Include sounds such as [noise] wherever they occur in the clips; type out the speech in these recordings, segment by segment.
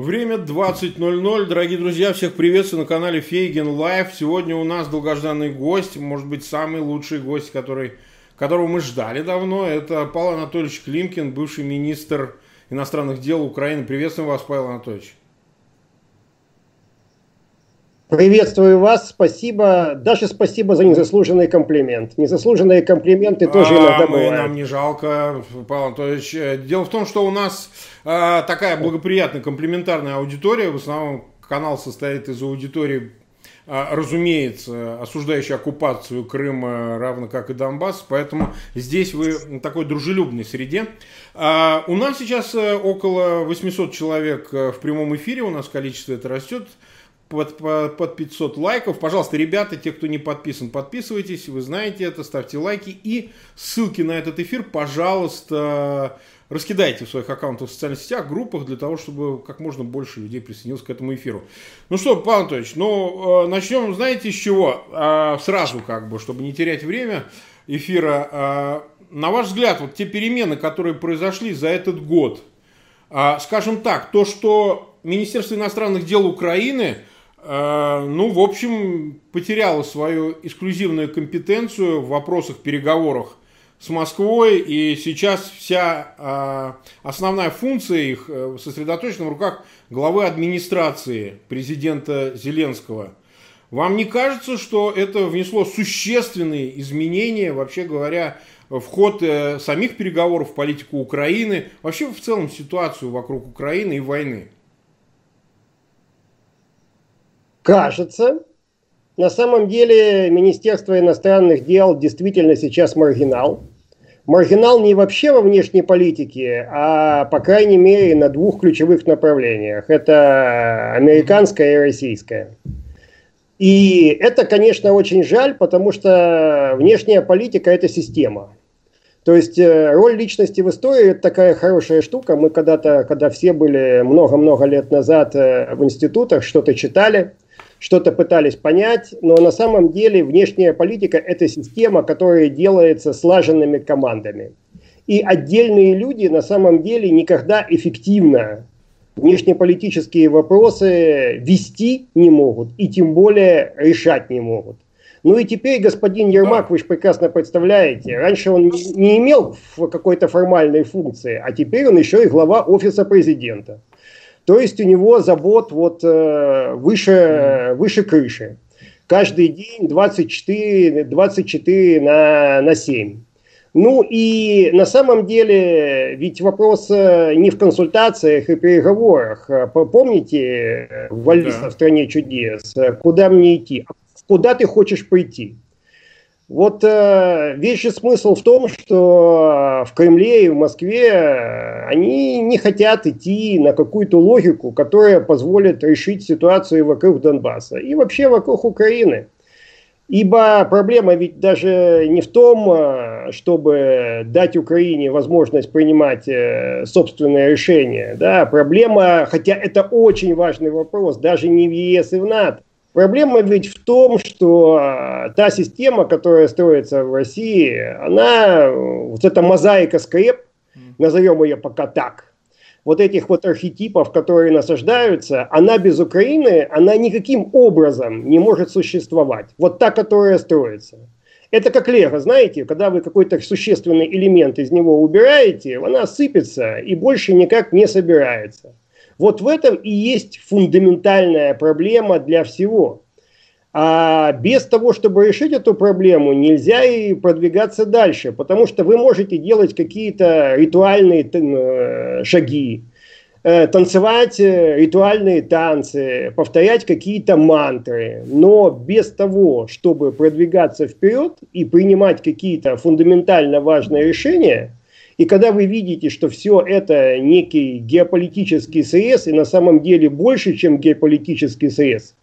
Время 20.00. Дорогие друзья, всех приветствую на канале Фейгин Live. Сегодня у нас долгожданный гость, может быть, самый лучший гость, который, которого мы ждали давно. Это Павел Анатольевич Климкин, бывший министр иностранных дел Украины. Приветствуем вас, Павел Анатольевич. Приветствую вас, спасибо. Даже спасибо за незаслуженный комплимент. Незаслуженные комплименты тоже а, иногда мы, бывают. Нам не жалко, Павел Анатольевич. Дело в том, что у нас э, такая благоприятная комплиментарная аудитория. В основном канал состоит из аудитории, э, разумеется, осуждающей оккупацию Крыма, равно как и Донбасс. Поэтому здесь вы в такой дружелюбной среде. Э, у нас сейчас около 800 человек в прямом эфире. У нас количество это растет под, под, под 500 лайков. Пожалуйста, ребята, те, кто не подписан, подписывайтесь, вы знаете это, ставьте лайки. И ссылки на этот эфир, пожалуйста, раскидайте в своих аккаунтах в социальных сетях, группах, для того, чтобы как можно больше людей присоединилось к этому эфиру. Ну что, Павел Анатольевич, ну, э, начнем, знаете, с чего? Э, сразу, как бы, чтобы не терять время эфира. Э, на ваш взгляд, вот те перемены, которые произошли за этот год, скажем так, то, что Министерство иностранных дел Украины – Э, ну, в общем, потеряла свою эксклюзивную компетенцию в вопросах переговорах с Москвой, и сейчас вся э, основная функция их э, сосредоточена в руках главы администрации президента Зеленского. Вам не кажется, что это внесло существенные изменения, вообще говоря, в ход самих переговоров, в политику Украины, вообще в целом ситуацию вокруг Украины и войны? Кажется, на самом деле Министерство иностранных дел действительно сейчас маргинал. Маргинал не вообще во внешней политике, а по крайней мере на двух ключевых направлениях. Это американская и российская. И это, конечно, очень жаль, потому что внешняя политика – это система. То есть э, роль личности в истории – это такая хорошая штука. Мы когда-то, когда все были много-много лет назад э, в институтах, что-то читали – что-то пытались понять, но на самом деле внешняя политика – это система, которая делается слаженными командами. И отдельные люди на самом деле никогда эффективно внешнеполитические вопросы вести не могут и тем более решать не могут. Ну и теперь господин Ермак, вы же прекрасно представляете, раньше он не имел какой-то формальной функции, а теперь он еще и глава офиса президента. То есть у него забот вот э, выше, выше крыши. Каждый день 24, 24 на, на 7. Ну и на самом деле, ведь вопрос э, не в консультациях и переговорах. Помните в Алиса да. в стране чудес, куда мне идти? Куда ты хочешь пойти? Вот э, же смысл в том, что в Кремле и в Москве э, они не хотят идти на какую-то логику, которая позволит решить ситуацию вокруг Донбасса и вообще вокруг Украины. Ибо проблема ведь даже не в том, э, чтобы дать Украине возможность принимать э, собственное решение. Да? Проблема, хотя это очень важный вопрос, даже не в ЕС и в НАТО, Проблема ведь в том, что а, та система, которая строится в России, она, вот эта мозаика скреп, назовем ее пока так, вот этих вот архетипов, которые насаждаются, она без Украины, она никаким образом не может существовать. Вот та, которая строится. Это как лего, знаете, когда вы какой-то существенный элемент из него убираете, она сыпется и больше никак не собирается. Вот в этом и есть фундаментальная проблема для всего. А без того, чтобы решить эту проблему, нельзя и продвигаться дальше, потому что вы можете делать какие-то ритуальные э, шаги, э, танцевать э, ритуальные танцы, повторять какие-то мантры, но без того, чтобы продвигаться вперед и принимать какие-то фундаментально важные решения – и когда вы видите, что все это некий геополитический срез, и на самом деле больше, чем геополитический срез,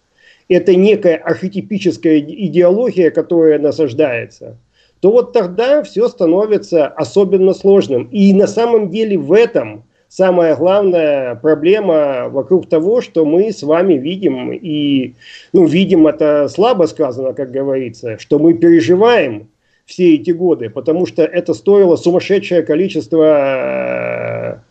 это некая архетипическая идеология, которая насаждается, то вот тогда все становится особенно сложным. И на самом деле в этом самая главная проблема вокруг того, что мы с вами видим, и ну, видим это слабо сказано, как говорится, что мы переживаем все эти годы, потому что это стоило сумасшедшее количество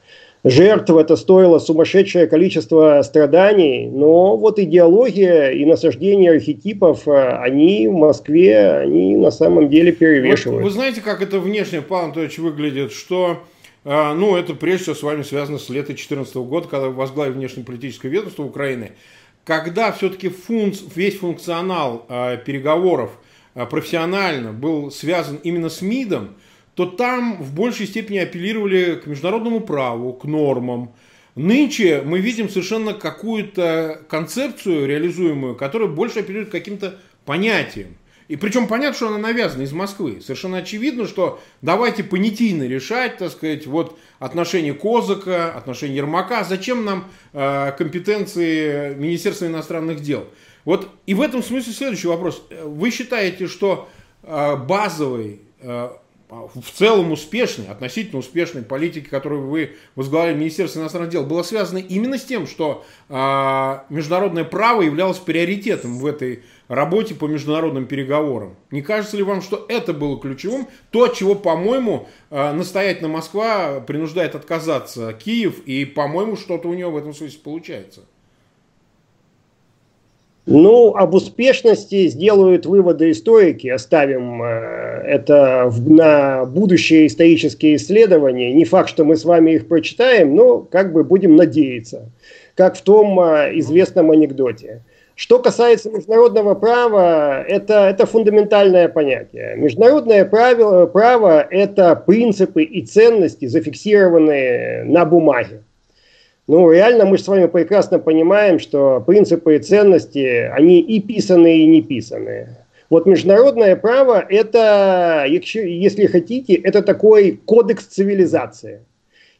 жертв, это стоило сумасшедшее количество страданий, но вот идеология и насаждение архетипов, э, они в Москве, они на самом деле перевешивают. Вот, вы знаете, как это внешне, Павел Анатольевич, выглядит, что э, ну, это прежде всего с вами связано с лета 2014 года, когда вы возглавили внешнеполитическое ведомство Украины. Когда все-таки функц, весь функционал э, переговоров э, профессионально был связан именно с МИДом, то там в большей степени апеллировали к международному праву, к нормам. Нынче мы видим совершенно какую-то концепцию реализуемую, которая больше апеллирует к каким-то понятиям. И причем понятно, что она навязана из Москвы. Совершенно очевидно, что давайте понятийно решать, так сказать, вот отношения Козака, отношения Ермака. Зачем нам э, компетенции Министерства иностранных дел? Вот и в этом смысле следующий вопрос. Вы считаете, что э, базовый э, а, в целом успешной, относительно успешной политики, которую вы возглавляли Министерство иностранных дел, было связано именно с тем, что э, международное право являлось приоритетом в этой работе по международным переговорам. Не кажется ли вам, что это было ключевым? То, чего, по-моему, э, настоятельно Москва принуждает отказаться Киев, и, по-моему, что-то у него в этом смысле получается. Ну, об успешности сделают выводы историки, оставим э, это на будущие исторические исследования. Не факт, что мы с вами их прочитаем, но как бы будем надеяться, как в том э, известном анекдоте. Что касается международного права, это, это фундаментальное понятие. Международное правило, право – это принципы и ценности, зафиксированные на бумаге. Ну, реально мы же с вами прекрасно понимаем, что принципы и ценности, они и писанные, и не писанные. Вот международное право – это, если хотите, это такой кодекс цивилизации.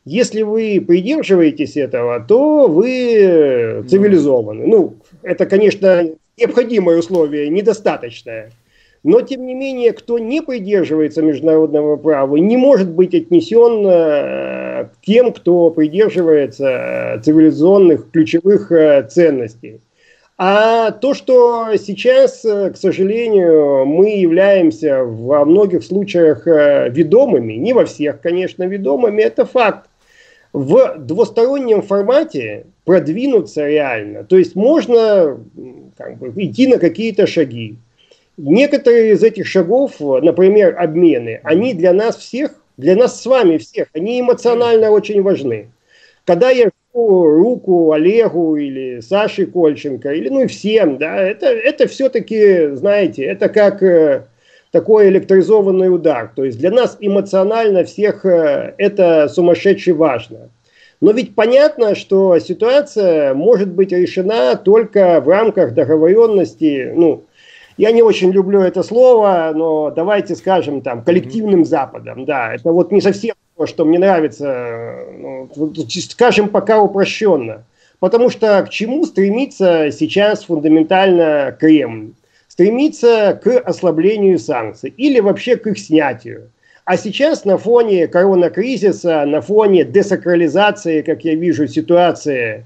Если вы придерживаетесь этого, то вы цивилизованы. Ну, это, конечно, необходимое условие, недостаточное. Но, тем не менее, кто не придерживается международного права, не может быть отнесен э, к тем, кто придерживается э, цивилизационных ключевых э, ценностей. А то, что сейчас, к сожалению, мы являемся во многих случаях ведомыми, не во всех, конечно, ведомыми, это факт. В двустороннем формате продвинуться реально. То есть можно как бы, идти на какие-то шаги. Некоторые из этих шагов, например, обмены, они для нас всех, для нас с вами всех, они эмоционально очень важны. Когда я жму руку Олегу или Саше Кольченко, или ну и всем, да, это, это все-таки, знаете, это как э, такой электризованный удар. То есть для нас эмоционально всех э, это сумасшедше важно. Но ведь понятно, что ситуация может быть решена только в рамках договоренности, ну, я не очень люблю это слово, но давайте скажем там коллективным Западом. Да, это вот не совсем то, что мне нравится, ну, скажем пока упрощенно. Потому что к чему стремится сейчас фундаментально Кремль? Стремится к ослаблению санкций или вообще к их снятию. А сейчас на фоне коронакризиса, на фоне десакрализации, как я вижу, ситуации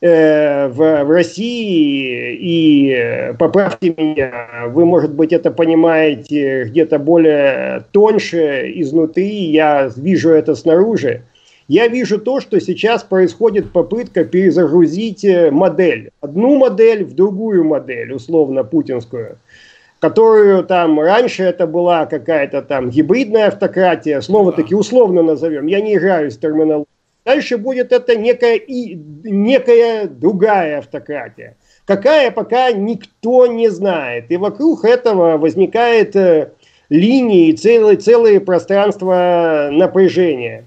в, в России, и э, поправьте меня, вы, может быть, это понимаете где-то более тоньше, изнутри, я вижу это снаружи. Я вижу то, что сейчас происходит попытка перезагрузить э, модель. Одну модель в другую модель, условно путинскую, которую там раньше это была какая-то там гибридная автократия, слово таки условно назовем, я не играю с терминологией Дальше будет это некая, и, некая другая автократия. Какая, пока никто не знает. И вокруг этого возникает э, линии, целые, целые пространства напряжения.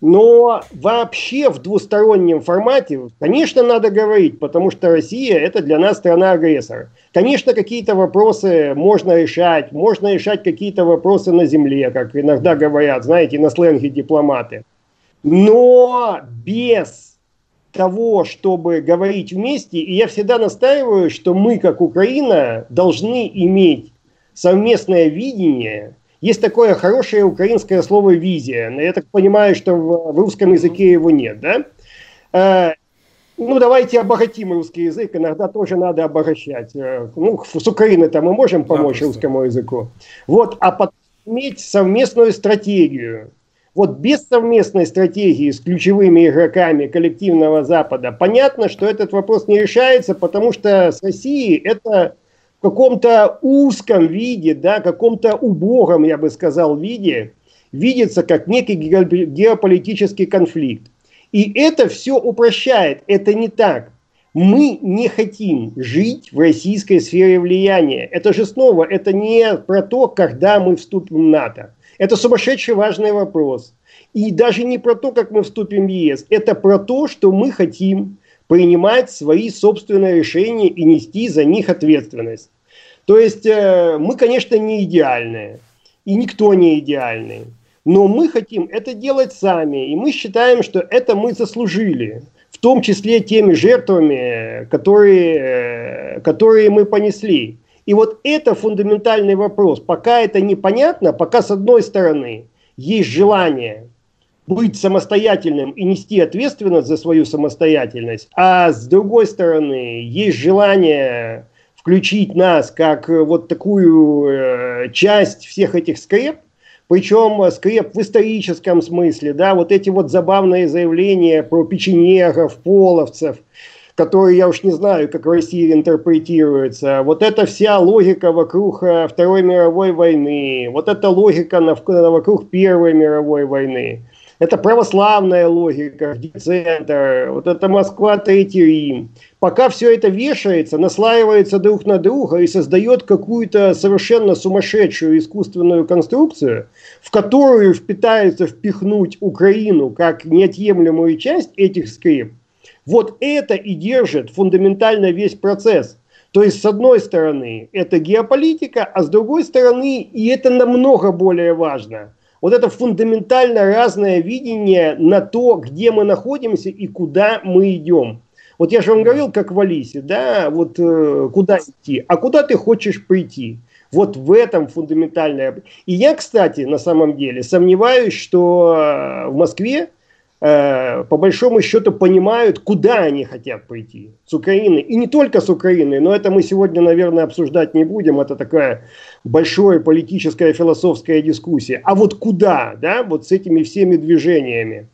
Но вообще в двустороннем формате, конечно, надо говорить, потому что Россия это для нас страна-агрессор. Конечно, какие-то вопросы можно решать, можно решать какие-то вопросы на земле, как иногда говорят, знаете, на сленге дипломаты. Но без того, чтобы говорить вместе, и я всегда настаиваю, что мы, как Украина, должны иметь совместное видение. Есть такое хорошее украинское слово «визия». Я так понимаю, что в, русском языке его нет, да? Э, ну, давайте обогатим русский язык, иногда тоже надо обогащать. Э, ну, с Украиной-то мы можем помочь да, русскому языку. Вот, а потом иметь совместную стратегию Вот без совместной стратегии с ключевыми игроками коллективного Запада, понятно, что этот вопрос не решается, потому что с Россией это в каком-то узком виде, да, каком-то убогом, я бы сказал, виде, видится как некий геополитический конфликт. И это все упрощает. Это не так. Мы не хотим жить в российской сфере влияния. Это же снова, это не про то, когда мы вступим в НАТО. Это сумасшедший важный вопрос. И даже не про то, как мы вступим в ЕС. Это про то, что мы хотим принимать свои собственные решения и нести за них ответственность. То есть э, мы, конечно, не идеальные. И никто не идеальный. Но мы хотим это делать сами, и мы считаем, что это мы заслужили, в том числе теми жертвами, которые, которые мы понесли. И вот это фундаментальный вопрос. Пока это непонятно, пока с одной стороны есть желание быть самостоятельным и нести ответственность за свою самостоятельность, а с другой стороны есть желание включить нас как вот такую э, часть всех этих скреп, причем скреп в историческом смысле, да, вот эти вот забавные заявления про печенегов, половцев, которые я уж не знаю, как в России интерпретируются. Вот эта вся логика вокруг э, Второй мировой войны, вот эта логика вокруг Первой мировой войны. Это православная логика, центр, вот это Москва, Третий Рим. Пока все это вешается, наслаивается друг на друга и создает какую-то совершенно сумасшедшую искусственную конструкцию, в которую пытаются впихнуть Украину как неотъемлемую часть этих скрип, вот это и держит фундаментально весь процесс. То есть, с одной стороны, это геополитика, а с другой стороны, и это намного более важно – вот это фундаментально разное видение на то, где мы находимся и куда мы идем. Вот я же вам говорил, как в Алисе, да, вот э, куда идти, а куда ты хочешь прийти. Вот в этом фундаментальное. И я, кстати, на самом деле сомневаюсь, что э, в Москве Э, по большому счету понимают, куда они хотят пойти с Украины. И не только с Украины, но это мы сегодня, наверное, обсуждать не будем. Это такая большая политическая философская дискуссия. А вот куда, да, вот с этими всеми движениями.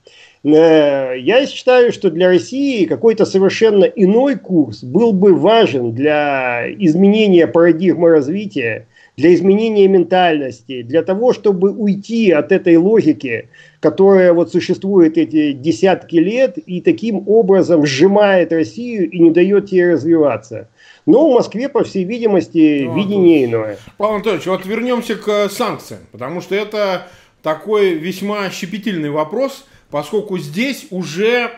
Э, я считаю, что для России какой-то совершенно иной курс был бы важен для изменения парадигмы развития, для изменения ментальности, для того, чтобы уйти от этой логики, которая вот существует эти десятки лет и таким образом сжимает Россию и не дает ей развиваться. Но в Москве, по всей видимости, ну, видение тут... иное. Павел Анатольевич, вот вернемся к санкциям, потому что это такой весьма щепетильный вопрос, поскольку здесь уже,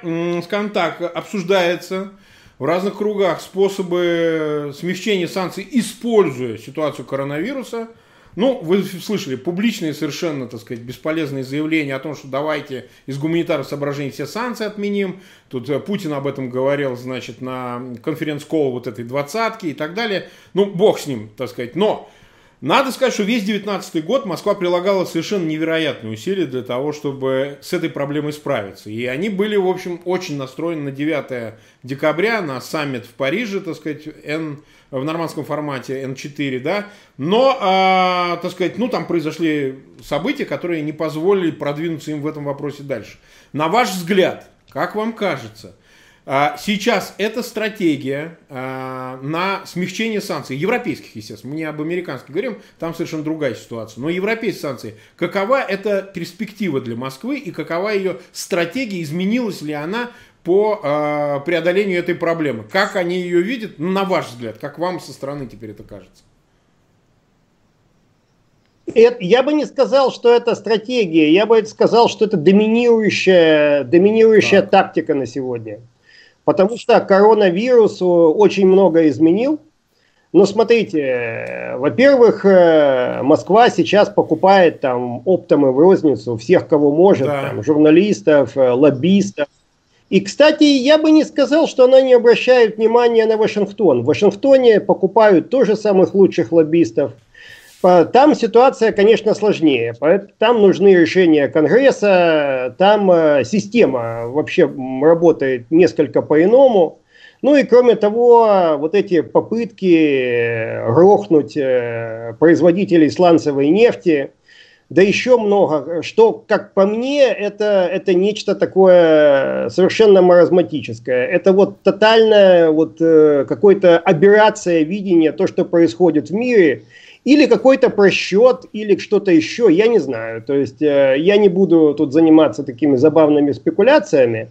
скажем так, обсуждается в разных кругах способы смягчения санкций, используя ситуацию коронавируса. Ну, вы слышали публичные совершенно, так сказать, бесполезные заявления о том, что давайте из гуманитарных соображений все санкции отменим. Тут э, Путин об этом говорил, значит, на конференц-колу вот этой двадцатки и так далее. Ну, бог с ним, так сказать. Но надо сказать, что весь 19 год Москва прилагала совершенно невероятные усилия для того, чтобы с этой проблемой справиться. И они были, в общем, очень настроены на 9 декабря, на саммит в Париже, так сказать, N, в нормандском формате N4, да. Но, э, так сказать, ну, там произошли события, которые не позволили продвинуться им в этом вопросе дальше. На ваш взгляд, как вам кажется, а, сейчас эта стратегия а, на смягчение санкций, европейских, естественно, мы не об американских говорим, там совершенно другая ситуация, но европейские санкции, какова эта перспектива для Москвы и какова ее стратегия, изменилась ли она по а, преодолению этой проблемы? Как они ее видят, на ваш взгляд, как вам со стороны теперь это кажется? я бы не сказал, что это стратегия, я бы сказал, что это доминирующая, доминирующая да. тактика на сегодня. Потому что коронавирус очень много изменил. Но смотрите, во-первых, э, Москва сейчас покупает там оптом и в розницу всех, кого может, да. там, журналистов, э, лоббистов. И, кстати, я бы не сказал, что она не обращает внимания на Вашингтон. В Вашингтоне покупают тоже самых лучших лоббистов. Там ситуация, конечно, сложнее. Там нужны решения Конгресса, там э, система вообще работает несколько по-иному. Ну и кроме того, вот эти попытки грохнуть э, производителей сланцевой нефти, да еще много, что, как по мне, это, это нечто такое совершенно маразматическое. Это вот тотальная вот э, какая-то аберрация видения, то, что происходит в мире, или какой-то просчет, или что-то еще, я не знаю. То есть э, я не буду тут заниматься такими забавными спекуляциями,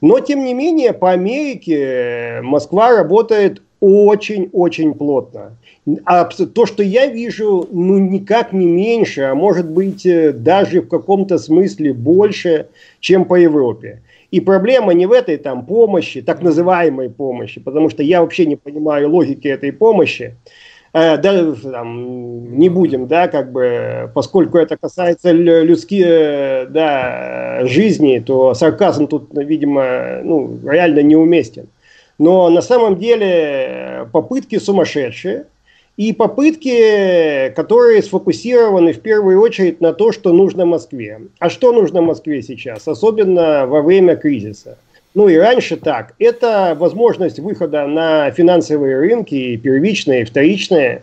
но тем не менее по Америке Москва работает очень-очень плотно. А то, что я вижу, ну никак не меньше, а может быть э, даже в каком-то смысле больше, чем по Европе. И проблема не в этой там помощи, так называемой помощи, потому что я вообще не понимаю логики этой помощи. Э, да, там, не будем, да, как бы, поскольку это касается людских, э, да, жизни, то сарказм тут, видимо, ну, реально неуместен. Но на самом деле попытки сумасшедшие, и попытки, которые сфокусированы в первую очередь на то, что нужно Москве. А что нужно Москве сейчас, особенно во время кризиса? Ну и раньше так. Это возможность выхода на финансовые рынки, первичные, вторичные.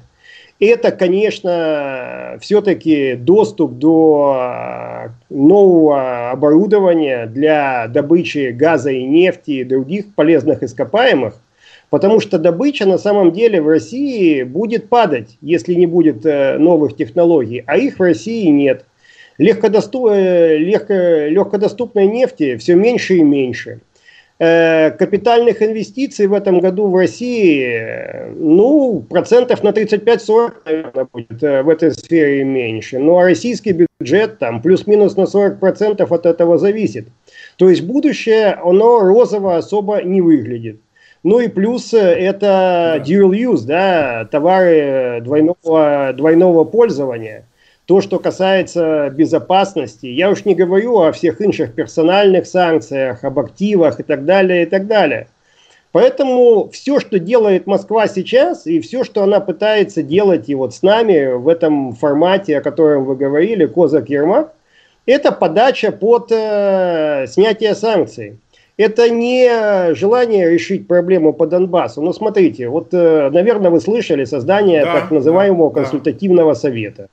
Это, конечно, все-таки доступ до нового оборудования для добычи газа и нефти и других полезных ископаемых. Потому что добыча на самом деле в России будет падать, если не будет э, новых технологий, а их в России нет. Легкодоступ, э, легко, легкодоступной нефти все меньше и меньше. Э, капитальных инвестиций в этом году в России, ну, процентов на 35-40, наверное, будет в этой сфере меньше. Ну, а российский бюджет там плюс-минус на 40% от этого зависит. То есть будущее, оно розово особо не выглядит. Ну и плюс э, это dual use, да, товары двойного, двойного пользования. То, что касается безопасности, я уж не говорю о всех инших персональных санкциях, об активах и так далее, и так далее. Поэтому все, что делает Москва сейчас, и все, что она пытается делать и вот с нами в этом формате, о котором вы говорили, Козак-Ермак, это подача под э, снятие санкций это не желание решить проблему по Донбассу. Но смотрите, вот, э, наверное, вы слышали создание да, так называемого да, консультативного да. совета.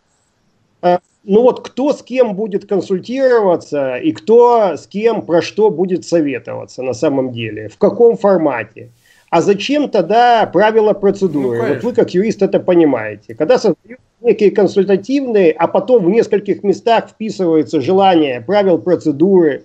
А, ну вот кто с кем будет консультироваться и кто с кем про что будет советоваться на самом деле, в каком формате. А зачем тогда правила процедуры? Ну, вот вы как юрист это понимаете. Когда создают некие консультативные, а потом в нескольких местах вписывается желание правил процедуры,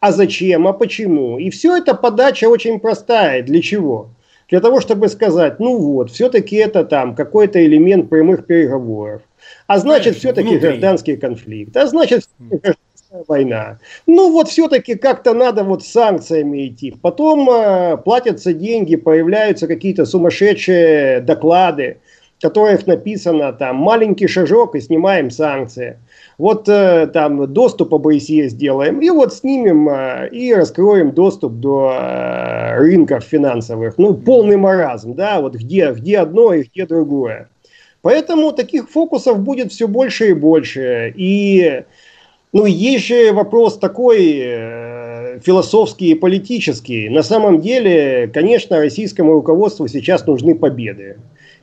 а зачем, а почему. И все это подача очень простая. Для чего? Для того, чтобы сказать, ну вот, все-таки это там какой-то элемент прямых переговоров. А значит, все-таки гражданский конфликт. А значит, война. Ну вот все-таки как-то надо вот с санкциями идти. Потом э, платятся деньги, появляются какие-то сумасшедшие доклады, в которых написано там маленький шажок и снимаем санкции вот э, там доступ ОБСЕ сделаем, и вот снимем э, и раскроем доступ до э, рынков финансовых. Ну, полный маразм, да, вот где, где одно и где другое. Поэтому таких фокусов будет все больше и больше. И ну, есть же вопрос такой э, философский и политический. На самом деле, конечно, российскому руководству сейчас нужны победы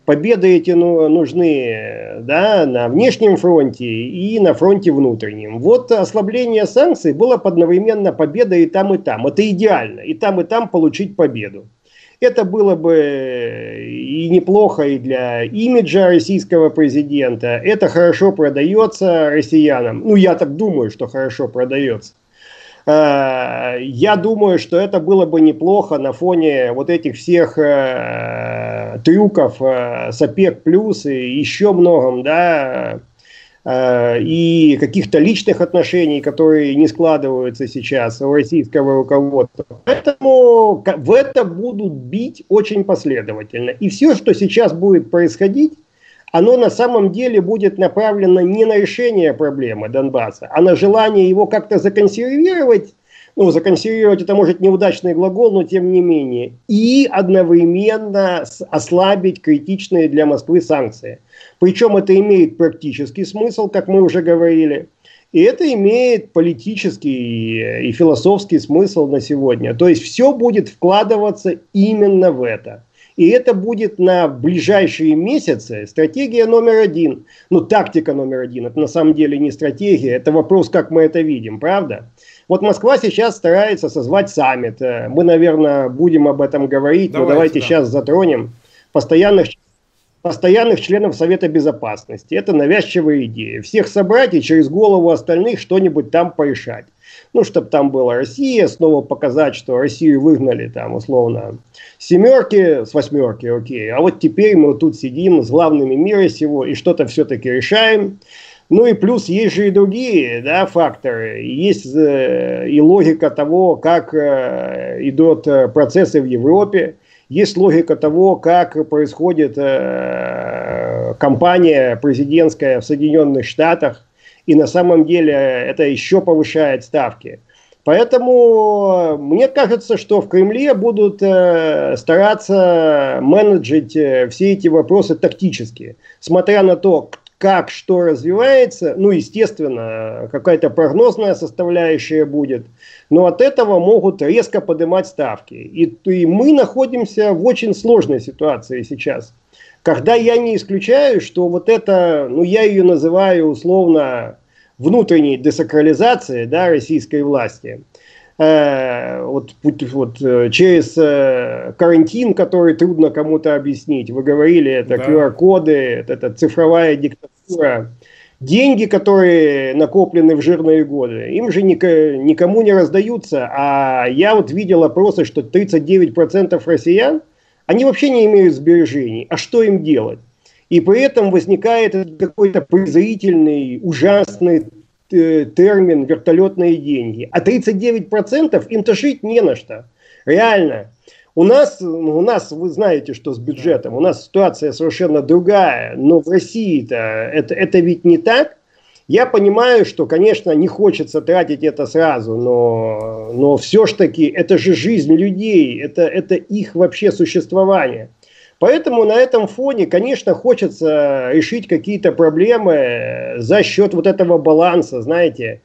победы эти ну, нужны да, на внешнем фронте и на фронте внутреннем. Вот ослабление санкций было одновременно победой и там, и там. Это идеально. И там, и там получить победу. Это было бы и неплохо и для имиджа российского президента. Это хорошо продается россиянам. Ну, я так думаю, что хорошо продается. Э, я думаю, что это было бы неплохо на фоне вот этих всех э, трюков э, с ОПЕК плюс и еще многом, да, и каких-то личных отношений, которые не складываются сейчас у российского руководства. Поэтому в это будут бить очень последовательно. И все, что сейчас будет происходить, оно на самом деле будет направлено не на решение проблемы Донбасса, а на желание его как-то законсервировать, ну, законсервировать это может неудачный глагол, но тем не менее, и одновременно ослабить критичные для Москвы санкции. Причем это имеет практический смысл, как мы уже говорили, и это имеет политический и философский смысл на сегодня. То есть все будет вкладываться именно в это. И это будет на ближайшие месяцы стратегия номер один. Ну, тактика номер один. Это на самом деле не стратегия, это вопрос, как мы это видим, правда? Вот Москва сейчас старается созвать саммит. Мы, наверное, будем об этом говорить, давайте, но давайте да. сейчас затронем постоянных постоянных членов Совета Безопасности. Это навязчивая идея. Всех собрать и через голову остальных что-нибудь там порешать. Ну, чтобы там была Россия, снова показать, что Россию выгнали там условно семерки с восьмерки, окей. А вот теперь мы тут сидим с главными мира сего и что-то все-таки решаем. Ну и плюс есть же и другие да, факторы. Есть э, и логика того, как э, идут э, процессы в Европе. Есть логика того, как происходит э, кампания президентская в Соединенных Штатах, и на самом деле это еще повышает ставки. Поэтому мне кажется, что в Кремле будут э, стараться менеджить э, все эти вопросы тактически, смотря на то, как что развивается, ну, естественно, какая-то прогнозная составляющая будет, но от этого могут резко поднимать ставки. И, и мы находимся в очень сложной ситуации сейчас. Когда я не исключаю, что вот это, ну, я ее называю условно внутренней десакрализацией да, российской власти – вот, вот э, через э, карантин, который трудно кому-то объяснить. Вы говорили, это да. QR-коды, это, это цифровая диктатура. Деньги, которые накоплены в жирные годы, им же никому не раздаются. А я вот видел опросы, что 39% россиян, они вообще не имеют сбережений. А что им делать? И при этом возникает какой-то презрительный, ужасный Э, термин вертолетные деньги. А 39% им-то жить не на что. Реально. У нас, у нас, вы знаете, что с бюджетом, у нас ситуация совершенно другая, но в России-то это, это ведь не так. Я понимаю, что, конечно, не хочется тратить это сразу, но, но все ж таки это же жизнь людей, это, это их вообще существование. Поэтому на этом фоне, конечно, хочется решить какие-то проблемы за счет вот этого баланса, знаете,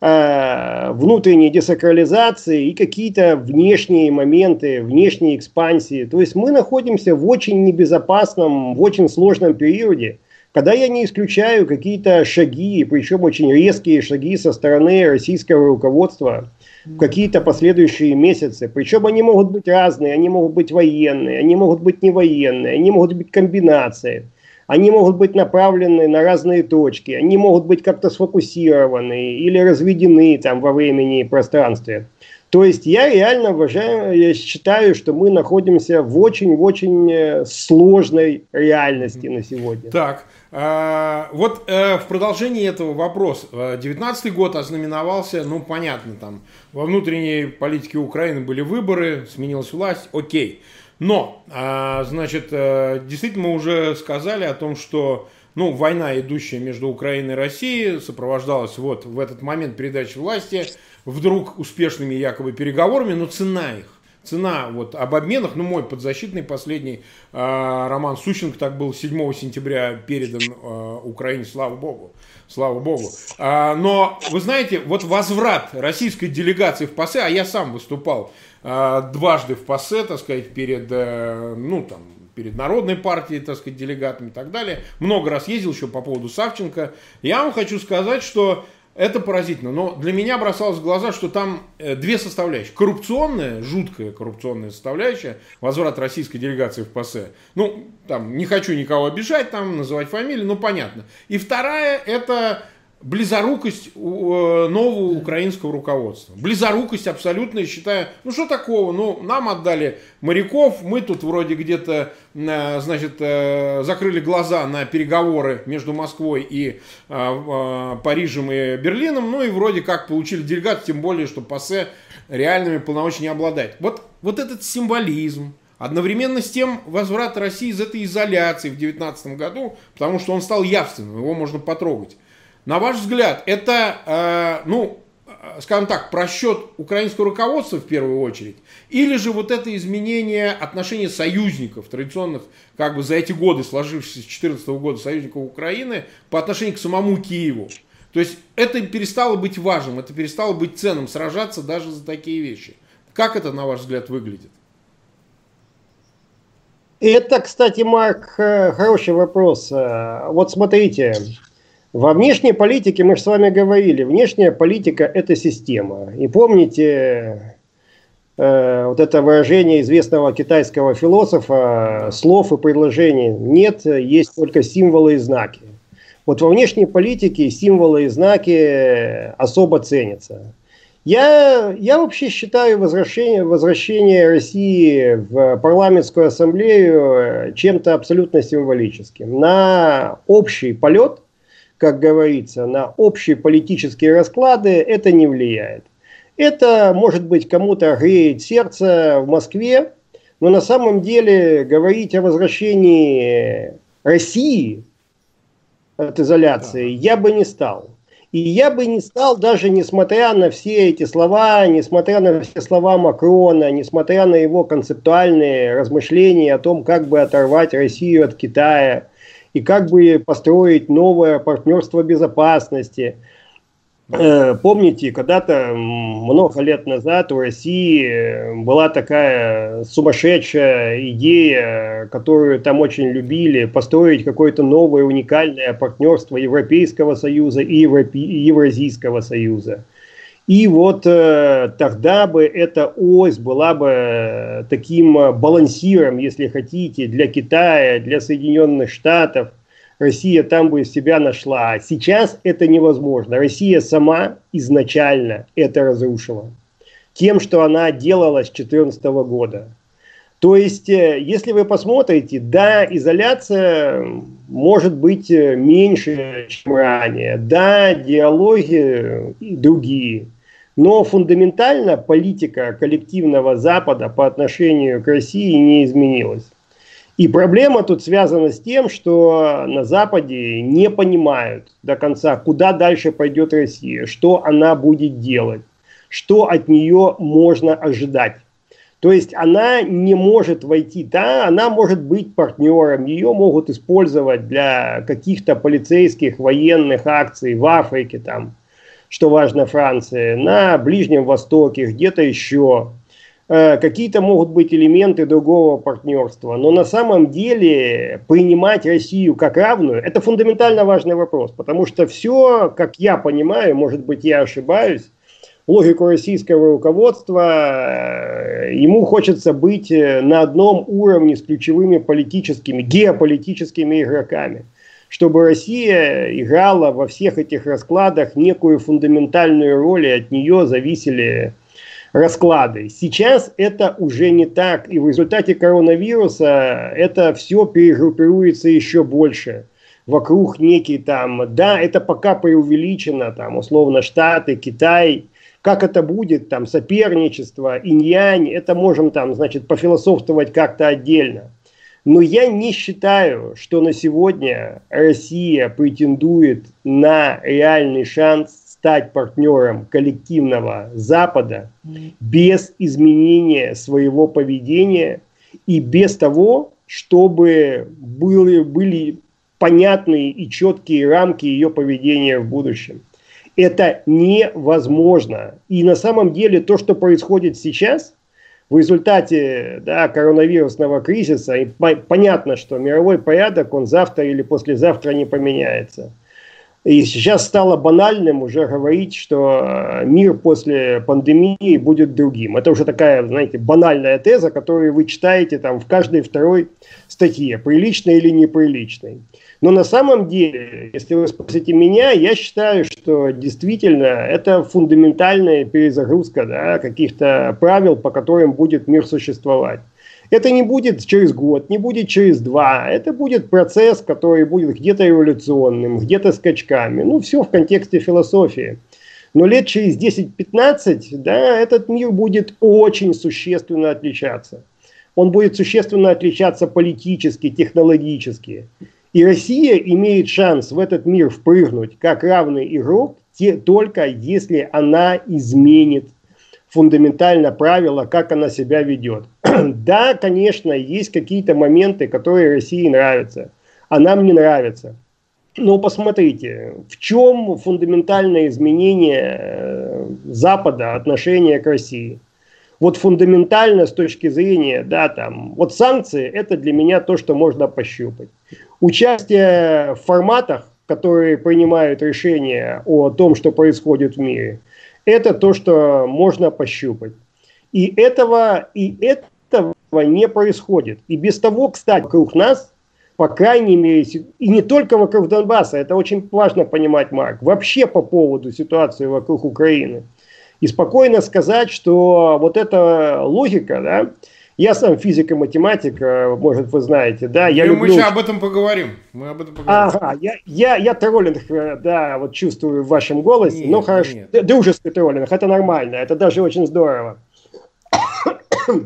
э, внутренней десакрализации и какие-то внешние моменты, внешние экспансии. То есть мы находимся в очень небезопасном, в очень сложном периоде, когда я не исключаю какие-то шаги, причем очень резкие шаги со стороны российского руководства, в какие-то последующие месяцы. Причем они могут быть разные, они могут быть военные, они могут быть не военные, они могут быть комбинации. Они могут быть направлены на разные точки, они могут быть как-то сфокусированы или разведены там во времени и пространстве. То есть я реально уважаю, я считаю, что мы находимся в очень-очень э, сложной реальности на сегодня. Так, вот э, в продолжении этого вопроса. 19 год ознаменовался, ну понятно, там во внутренней политике Украины были выборы, сменилась власть, окей. Но, а, значит, э, действительно мы уже сказали о том, что ну, война, идущая между Украиной и Россией, сопровождалась вот в этот момент передачи власти вдруг успешными якобы переговорами, но цена их цена вот об обменах, ну мой подзащитный последний э, роман Сущенко так был 7 сентября передан э, Украине, слава богу, слава богу. А, но вы знаете, вот возврат российской делегации в ПАСЕ, а я сам выступал э, дважды в ПАСЕ, так сказать, перед, э, ну там, перед Народной партией, так сказать, делегатами и так далее. Много раз ездил еще по поводу Савченко. Я вам хочу сказать, что это поразительно. Но для меня бросалось в глаза, что там э, две составляющие. Коррупционная, жуткая коррупционная составляющая, возврат российской делегации в ПАСЕ. Ну, там, не хочу никого обижать, там, называть фамилии, но понятно. И вторая, это близорукость э, нового украинского руководства. Близорукость абсолютно, я считаю, ну что такого, ну нам отдали моряков, мы тут вроде где-то, э, значит, э, закрыли глаза на переговоры между Москвой и Парижем и Берлином, ну и вроде как получили делегацию, тем более, что ПАСЕ реальными полномочиями не обладает. Вот, вот этот символизм, Одновременно с тем возврат России из этой изоляции в 2019 году, потому что он стал явственным, его можно потрогать. На ваш взгляд, это, э, ну, э, скажем так, просчет украинского руководства в первую очередь, или же вот это изменение отношений союзников, традиционных, как бы за эти годы, сложившихся с 2014 года союзников Украины, по отношению к самому Киеву. То есть это перестало быть важным, это перестало быть ценным, сражаться даже за такие вещи. Как это, на ваш взгляд, выглядит? Это, кстати, Марк, хороший вопрос. Вот смотрите, во внешней политике мы же с вами говорили, внешняя политика – это система. И помните э, вот это выражение известного китайского философа «слов и предложений нет, есть только символы и знаки». Вот во внешней политике символы и знаки особо ценятся. Я, я вообще считаю возвращение, возвращение России в парламентскую ассамблею чем-то абсолютно символическим. На общий полет – как говорится, на общие политические расклады это не влияет. Это, может быть, кому-то греет сердце в Москве, но на самом деле говорить о возвращении России от изоляции я бы не стал. И я бы не стал, даже несмотря на все эти слова, несмотря на все слова Макрона, несмотря на его концептуальные размышления о том, как бы оторвать Россию от Китая – и как бы построить новое партнерство безопасности. Э, помните, когда-то много лет назад у России была такая сумасшедшая идея, которую там очень любили, построить какое-то новое уникальное партнерство Европейского Союза и Евразийского Союза. И вот э, тогда бы эта ось была бы э, таким э, балансиром, если хотите, для Китая, для Соединенных Штатов. Россия там бы себя нашла. Сейчас это невозможно. Россия сама изначально это разрушила. Тем, что она делала с 2014 года. То есть, э, если вы посмотрите, да, изоляция может быть меньше, чем ранее. Да, диалоги другие. Но фундаментально политика коллективного Запада по отношению к России не изменилась. И проблема тут связана с тем, что на Западе не понимают до конца, куда дальше пойдет Россия, что она будет делать, что от нее можно ожидать. То есть она не может войти, да, она может быть партнером, ее могут использовать для каких-то полицейских, военных акций в Африке, там, что важно Франции, на Ближнем Востоке, где-то еще. Э, какие-то могут быть элементы другого партнерства, но на самом деле принимать Россию как равную, это фундаментально важный вопрос, потому что все, как я понимаю, может быть я ошибаюсь, логику российского руководства, э, ему хочется быть э, на одном уровне с ключевыми политическими, геополитическими игроками чтобы Россия играла во всех этих раскладах некую фундаментальную роль, и от нее зависели расклады. Сейчас это уже не так, и в результате коронавируса это все перегруппируется еще больше вокруг некий там, да, это пока преувеличено, там, условно, Штаты, Китай, как это будет, там, соперничество, инь-янь, это можем там, значит, пофилософствовать как-то отдельно. Но я не считаю, что на сегодня Россия претендует на реальный шанс стать партнером коллективного Запада без изменения своего поведения и без того, чтобы были, были понятные и четкие рамки ее поведения в будущем. Это невозможно. И на самом деле то, что происходит сейчас, в результате да, коронавирусного кризиса, и по понятно, что мировой порядок, он завтра или послезавтра не поменяется. И сейчас стало банальным уже говорить, что э, мир после пандемии будет другим. Это уже такая, знаете, банальная теза, которую вы читаете там в каждой второй статье, приличной или неприличной. Но на самом деле, если вы спросите меня, я считаю, что действительно это фундаментальная перезагрузка да, каких-то правил, по которым будет мир существовать. Это не будет через год, не будет через два. Это будет процесс, который будет где-то эволюционным, где-то скачками. Ну, все в контексте философии. Но лет через 10-15, да, этот мир будет очень существенно отличаться. Он будет существенно отличаться политически, технологически. И Россия имеет шанс в этот мир впрыгнуть как равный игрок те, только если она изменит фундаментально правила, как она себя ведет. [clears throat] да, конечно, есть какие-то моменты, которые России нравятся, а нам не нравятся. Но посмотрите, в чем фундаментальное изменение э, Запада отношения к России? Вот фундаментально с точки зрения, да, там, вот санкции, это для меня то, что можно пощупать. Участие в форматах, которые принимают решения о том, что происходит в мире, это то, что можно пощупать. И этого, и этого не происходит. И без того, кстати, вокруг нас, по крайней мере, и не только вокруг Донбасса, это очень важно понимать, Марк, вообще по поводу ситуации вокруг Украины. И спокойно сказать, что вот эта логика, да, я сам физик и математик, может, вы знаете, да. Я ну, люблю... Мы сейчас об этом поговорим. Мы об этом поговорим. Ага, я, я, я троллинг, да, вот чувствую в вашем голосе. Нет, ну, хорошо, нет. дружеский троллинг, это нормально, это даже очень здорово. [coughs]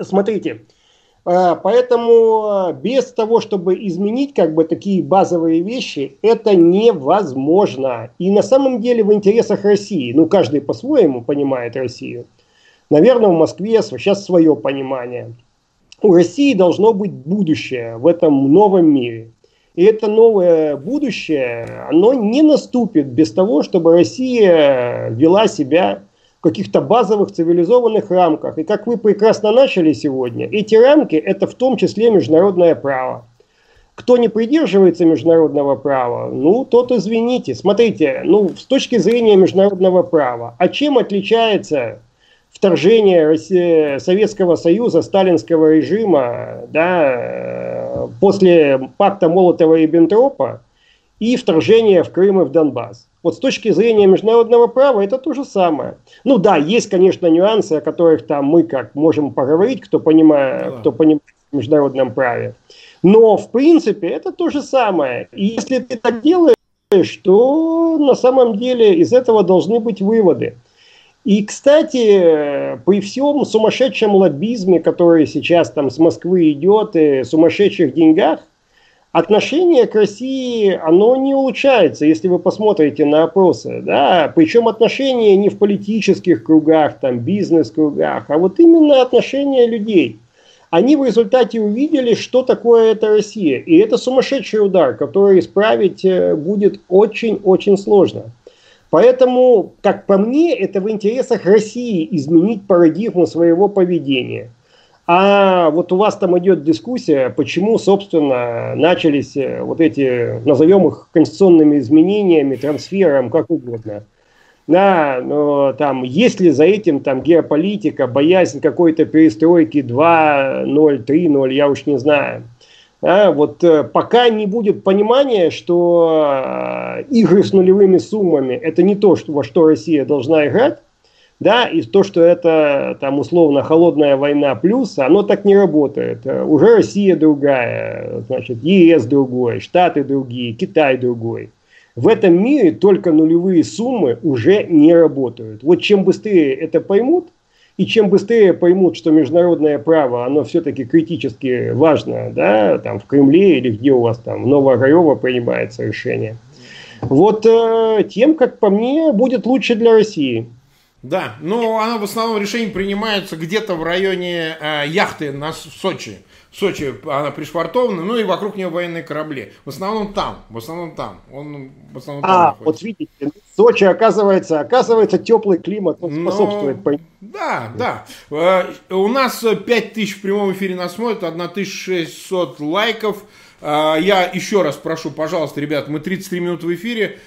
Смотрите, поэтому без того, чтобы изменить как бы такие базовые вещи, это невозможно. И на самом деле в интересах России, ну каждый по-своему понимает Россию, наверное, в Москве сейчас свое понимание. У России должно быть будущее в этом новом мире. И это новое будущее, оно не наступит без того, чтобы Россия вела себя каких-то базовых цивилизованных рамках. И как вы прекрасно начали сегодня, эти рамки это в том числе международное право. Кто не придерживается международного права, ну, тот извините. Смотрите, ну, с точки зрения международного права, а чем отличается вторжение Советского Союза, сталинского режима, да, после пакта Молотова-Риббентропа и вторжение в Крым и в Донбасс? Вот с точки зрения международного права это то же самое. Ну да, есть, конечно, нюансы, о которых там мы как можем поговорить, кто понимает, да. кто понимает в международном праве. Но в принципе это то же самое. И если ты так делаешь, то на самом деле из этого должны быть выводы. И, кстати, при всем сумасшедшем лоббизме, который сейчас там с Москвы идет, и сумасшедших деньгах, отношение к России, оно не улучшается, если вы посмотрите на опросы. Да? Причем отношения не в политических кругах, там, бизнес-кругах, а вот именно отношения людей. Они в результате увидели, что такое эта Россия. И это сумасшедший удар, который исправить э, будет очень-очень сложно. Поэтому, как по мне, это в интересах России изменить парадигму своего поведения – а вот у вас там идет дискуссия, почему, собственно, начались э, вот эти, назовем их конституционными изменениями, трансфером, как угодно. Да, но там, есть ли за этим там геополитика, боязнь какой-то перестройки 2.0, 3.0, я уж не знаю. Да, вот э, пока не будет понимания, что э, игры с нулевыми суммами это не то, во что Россия должна играть, да, и то, что это там условно холодная война плюс, оно так не работает. Уже Россия другая, значит, ЕС другой, Штаты другие, Китай другой. В этом мире только нулевые суммы уже не работают. Вот чем быстрее это поймут, и чем быстрее поймут, что международное право, оно все-таки критически важно, да, там в Кремле или где у вас там в Новогорево принимается решение, вот э, тем, как по мне, будет лучше для России. Да, но она в основном решение принимается где-то в районе э, яхты на Сочи. В Сочи она пришвартована, ну и вокруг нее военные корабли. В основном там, в основном там. Он в основном там а, находится. вот видите, Сочи оказывается, оказывается теплый климат, он ну, способствует. Но, да, да. Э, у нас 5000 в прямом эфире нас смотрят, 1600 лайков. Э, я еще раз прошу, пожалуйста, ребят, мы 33 минуты в эфире.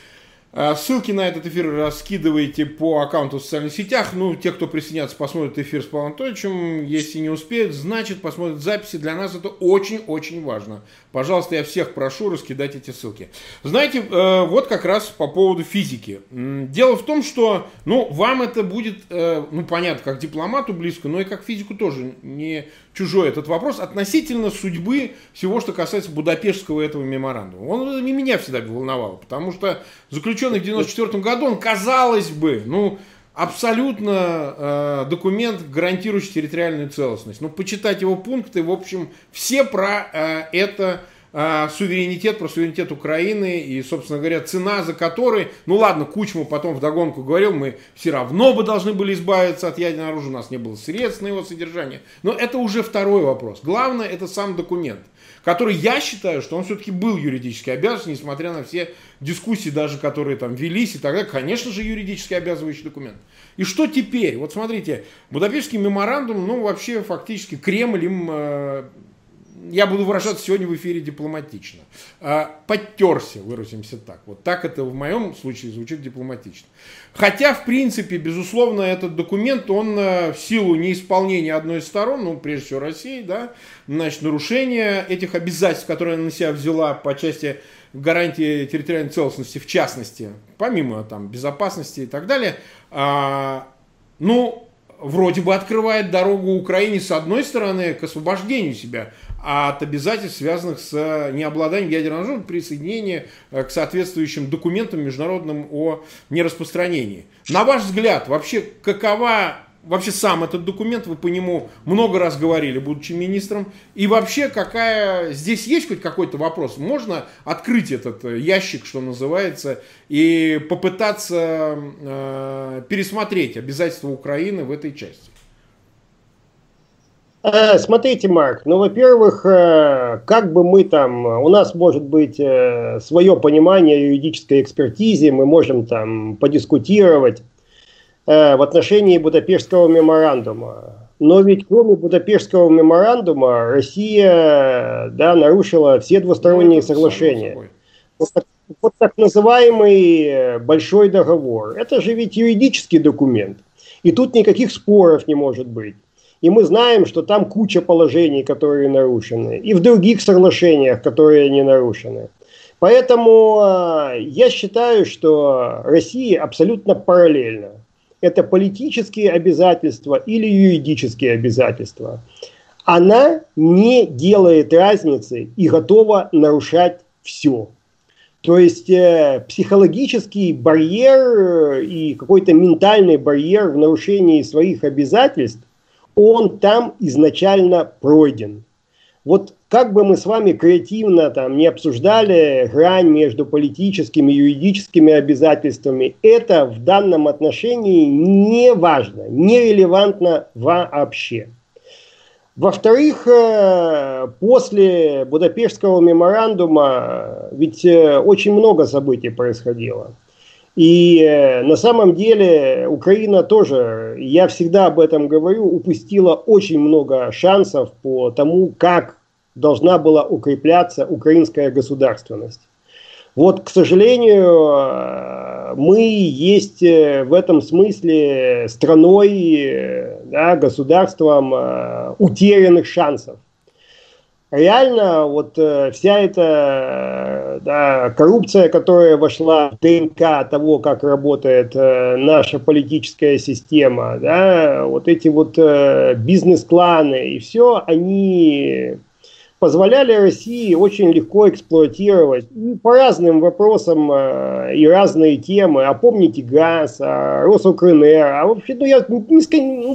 А, ссылки на этот эфир раскидывайте по аккаунту в социальных сетях. Ну, те, кто присоединятся, посмотрят эфир с Павлом Анатольевичем. Если не успеют, значит, посмотрят записи. Для нас это очень-очень важно. Пожалуйста, я всех прошу раскидать эти ссылки. Знаете, э, вот как раз по поводу физики. Дело в том, что, ну, вам это будет, э, ну, понятно, как дипломату близко, но и как физику тоже не чужой этот вопрос относительно судьбы всего, что касается Будапештского этого меморандума. Он и меня всегда волновал, потому что заключенный в 94 году, он, казалось бы, ну, абсолютно э, документ, гарантирующий территориальную целостность. Ну, почитать его пункты, в общем, все про э, это э, суверенитет, про суверенитет Украины и, собственно говоря, цена за которой, ну ладно, Кучму потом вдогонку говорил, мы все равно бы должны были избавиться от ядерного оружия, у нас не было средств на его содержание. Но это уже второй вопрос. Главное, это сам документ который я считаю, что он все-таки был юридически обязан, несмотря на все дискуссии даже, которые там велись и так далее. Конечно же, юридически обязывающий документ. И что теперь? Вот смотрите, Будапештский меморандум, ну, вообще, фактически, Кремль им э, я буду выражаться сегодня в эфире дипломатично. А, подтерся, выразимся так. Вот так это в моем случае звучит дипломатично. Хотя, в принципе, безусловно, этот документ, он э, в силу неисполнения одной из сторон, ну, прежде всего России, да, значит, нарушение этих обязательств, которые она на себя взяла по части гарантии территориальной целостности, в частности, помимо там безопасности и так далее, а, ну, вроде бы открывает дорогу Украине с одной стороны к освобождению себя от обязательств, связанных с э, необладанием ядерным оружием, присоединения э, к соответствующим документам международным о нераспространении. На ваш взгляд, вообще какова вообще сам этот документ, вы по нему много раз говорили, будучи министром, и вообще какая, здесь есть хоть какой-то вопрос, можно открыть этот э, ящик, что называется, и попытаться э, пересмотреть обязательства Украины в этой части? Э, смотрите, Марк, ну, во-первых, э, как бы мы там, у нас может быть свое понимание юридической экспертизе, мы можем там подискутировать в отношении Будапештского меморандума. Но ведь кроме Будапештского меморандума Россия да, нарушила все двусторонние ну, соглашения. Вот так, вот так называемый большой договор. Это же ведь юридический документ. И тут никаких споров не может быть. И мы знаем, что там куча положений, которые нарушены, и в других соглашениях, которые не нарушены. Поэтому э, я считаю, что Россия абсолютно параллельно. Это политические обязательства или юридические обязательства. Она не делает разницы и готова нарушать все. То есть э, психологический барьер и какой-то ментальный барьер в нарушении своих обязательств он там изначально пройден. Вот как бы мы с вами креативно там не обсуждали грань между политическими и юридическими обязательствами, это в данном отношении не важно, нерелевантно вообще. Во-вторых, э, после Будапештского меморандума ведь э, очень много событий происходило. И э, на самом деле Украина тоже, я всегда об этом говорю, упустила очень много шансов по тому, как должна была укрепляться украинская государственность. Вот, к сожалению, э, мы есть э, в этом смысле страной, да, государством утерянных шансов реально вот э, вся эта да, коррупция, которая вошла в ДНК того, как работает э, наша политическая система, да, вот эти вот э, бизнес-кланы и все, они позволяли России очень легко эксплуатировать и по разным вопросам э, и разные темы. А помните газ, а Росукрнр, а вообще, ну, я, ну,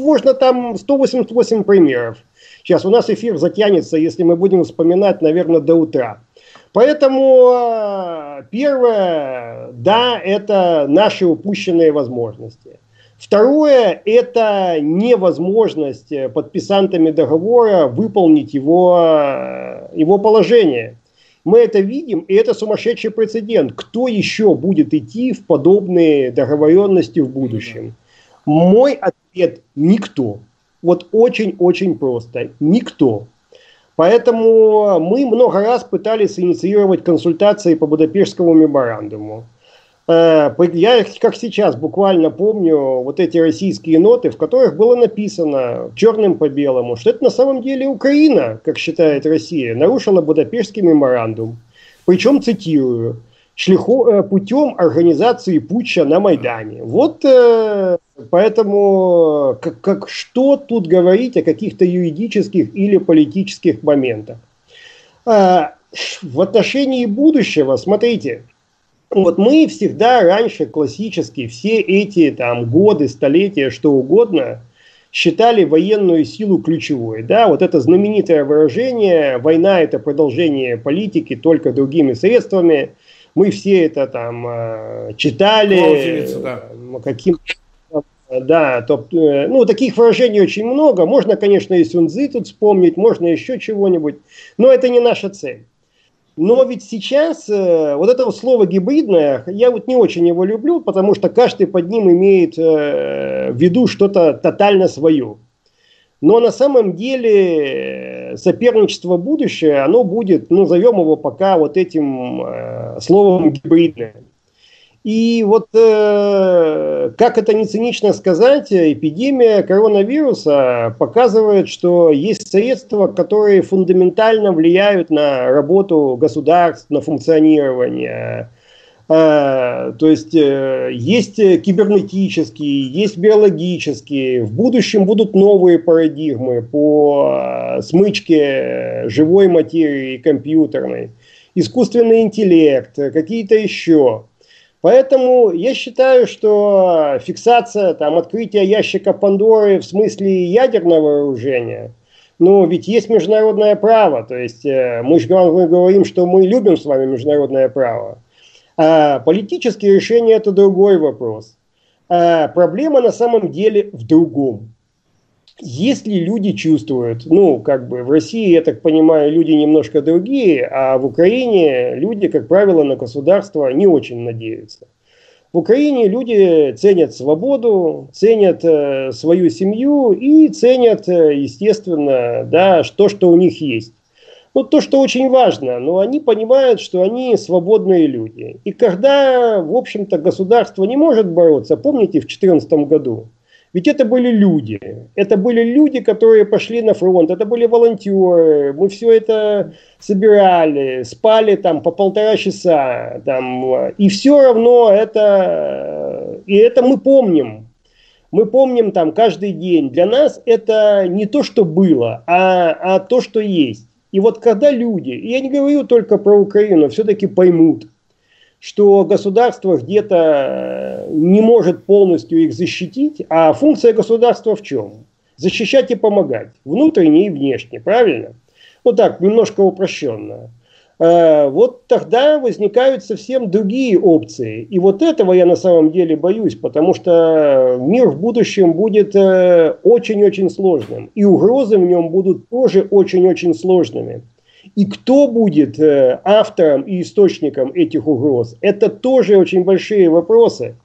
можно там 188 примеров. Сейчас у нас эфир затянется, если мы будем вспоминать, наверное, до утра. Поэтому э, первое, да, это наши упущенные возможности. Второе – это невозможность подписантами договора выполнить его, э, его положение. Мы это видим, и это сумасшедший прецедент. Кто еще будет идти в подобные договоренности в будущем? Мой ответ – никто. Вот очень-очень просто. Никто. Поэтому мы много раз пытались инициировать консультации по Будапештскому меморандуму. Э, я, как сейчас, буквально помню вот эти российские ноты, в которых было написано черным по белому, что это на самом деле Украина, как считает Россия, нарушила Будапештский меморандум. Причем, цитирую, шлиху, э, путем организации путча на Майдане. Вот э, поэтому как, как, что тут говорить о каких-то юридических или политических моментах? В отношении будущего, смотрите, вот мы всегда раньше классически, все эти там годы, столетия, что угодно, считали военную силу ключевой. Да, вот это знаменитое выражение «война – это продолжение политики только другими средствами». Мы все это там э, читали. да. Каким да, то, э, ну, таких выражений очень много. Можно, конечно, и Сунзы тут вспомнить, можно еще чего-нибудь, но это не наша цель. Но ведь сейчас э, вот это слово гибридное, я вот не очень его люблю, потому что каждый под ним имеет э, в виду что-то тотально свое. Но на самом деле соперничество будущее, оно будет, ну, назовем его пока вот этим э, словом гибридное. И вот, э, как это не цинично сказать, эпидемия коронавируса показывает, что есть средства, которые фундаментально влияют на работу государств, на функционирование. Э, то есть э, есть кибернетические, есть биологические. В будущем будут новые парадигмы по смычке живой материи и компьютерной. Искусственный интеллект, какие-то еще. Поэтому я считаю, что фиксация, там, открытие ящика Пандоры в смысле ядерного вооружения, ну, ведь есть международное право, то есть э, мы же говорим, что мы любим с вами международное право. А политические решения – это другой вопрос. А проблема на самом деле в другом если люди чувствуют, ну, как бы в России, я так понимаю, люди немножко другие, а в Украине люди, как правило, на государство не очень надеются. В Украине люди ценят свободу, ценят э, свою семью и ценят, э, естественно, да, то, что у них есть. Вот то, что очень важно, но они понимают, что они свободные люди. И когда, в общем-то, государство не может бороться, помните, в 2014 году, ведь это были люди. Это были люди, которые пошли на фронт. Это были волонтеры. Мы все это собирали, спали там по полтора часа. Там, и все равно это... И это мы помним. Мы помним там каждый день. Для нас это не то, что было, а, а то, что есть. И вот когда люди, и я не говорю только про Украину, все-таки поймут, что государство где-то э, не может полностью их защитить, а функция государства в чем? Защищать и помогать, внутренне и внешне, правильно? Вот так, немножко упрощенно. Э, вот тогда возникают совсем другие опции. И вот этого я на самом деле боюсь, потому что мир в будущем будет э, очень-очень сложным. И угрозы в нем будут тоже очень-очень сложными. И кто будет э, автором и источником этих угроз, это тоже очень большие вопросы.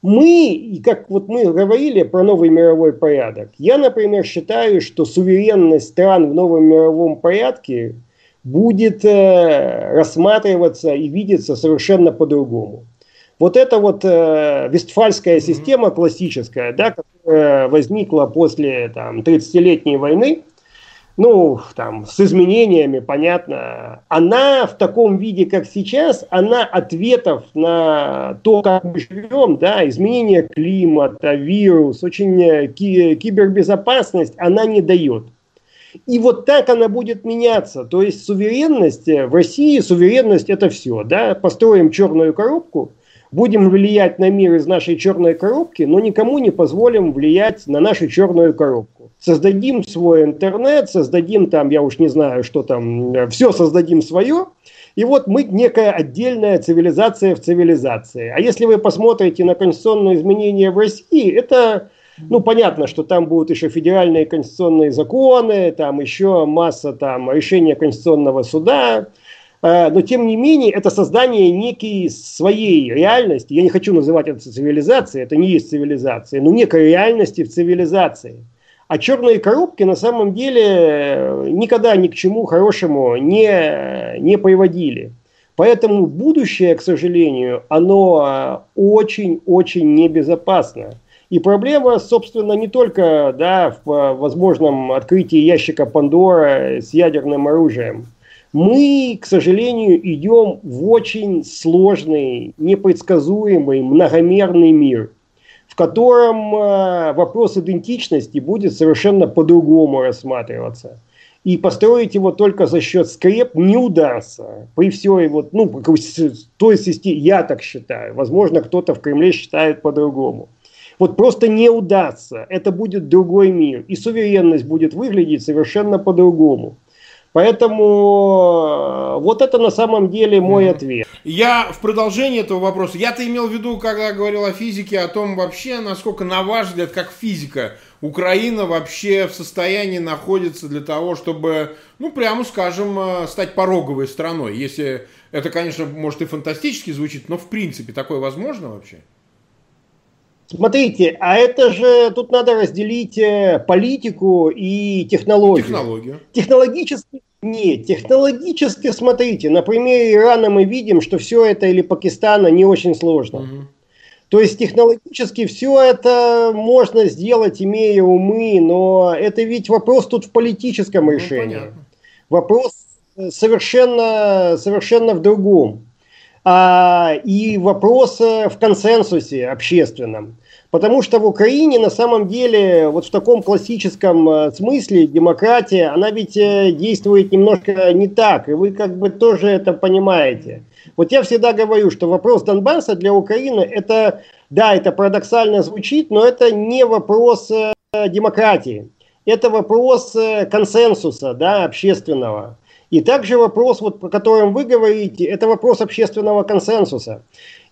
Мы, как вот мы говорили про новый мировой порядок, я, например, считаю, что суверенность стран в новом мировом порядке будет э, рассматриваться и видеться совершенно по-другому. Вот эта вот э, вестфальская система классическая, да, которая возникла после там, 30-летней войны, ну, там, с изменениями, понятно, она в таком виде, как сейчас, она ответов на то, как мы живем, да, изменение климата, вирус, очень э, кибербезопасность, она не дает. И вот так она будет меняться. То есть суверенность э, в России, суверенность это все. Да? Построим черную коробку, будем влиять на мир из нашей черной коробки, но никому не позволим влиять на нашу черную коробку создадим свой интернет, создадим там, я уж не знаю, что там, все создадим свое, и вот мы некая отдельная цивилизация в цивилизации. А если вы посмотрите на конституционные изменения в России, это, ну, понятно, что там будут еще федеральные конституционные законы, там еще масса там решения Конституционного суда, э, но тем не менее это создание некой своей реальности, я не хочу называть это цивилизацией, это не есть цивилизация, но некой реальности в цивилизации. А черные коробки на самом деле э, никогда ни к чему хорошему не, не приводили. Поэтому будущее, к сожалению, оно очень-очень небезопасно. И проблема, собственно, не только да, в возможном открытии ящика Пандора с ядерным оружием. Мы, к сожалению, идем в очень сложный, непредсказуемый, многомерный мир – в котором э, вопрос идентичности будет совершенно по-другому рассматриваться. И построить его только за счет скреп не удастся. При всей вот, ну, той системе, я так считаю. Возможно, кто-то в Кремле считает по-другому. Вот просто не удастся. Это будет другой мир. И суверенность будет выглядеть совершенно по-другому. Поэтому э, вот это на самом деле мой ответ. Я в продолжение этого вопроса, я-то имел в виду, когда говорил о физике, о том вообще, насколько, на ваш взгляд, как физика, Украина вообще в состоянии находится для того, чтобы, ну, прямо скажем, э, стать пороговой страной. Если это, конечно, может и фантастически звучит, но в принципе такое возможно вообще? Смотрите, а это же тут надо разделить э, политику и технологию. Технологию. Технологически нет, технологически, смотрите, на примере Ирана мы видим, что все это или Пакистана не очень сложно. Угу. То есть технологически все это можно сделать, имея умы, но это ведь вопрос тут в политическом ну, решении. Понятно. Вопрос совершенно, совершенно в другом. А, и вопрос в консенсусе общественном. Потому что в Украине на самом деле вот в таком классическом э, смысле демократия, она ведь э, действует немножко не так. И вы как бы тоже это понимаете. Вот я всегда говорю, что вопрос Донбасса для Украины это, да, это парадоксально звучит, но это не вопрос э, демократии. Это вопрос консенсуса, да, общественного. И также вопрос, вот, о котором вы говорите, это вопрос общественного консенсуса.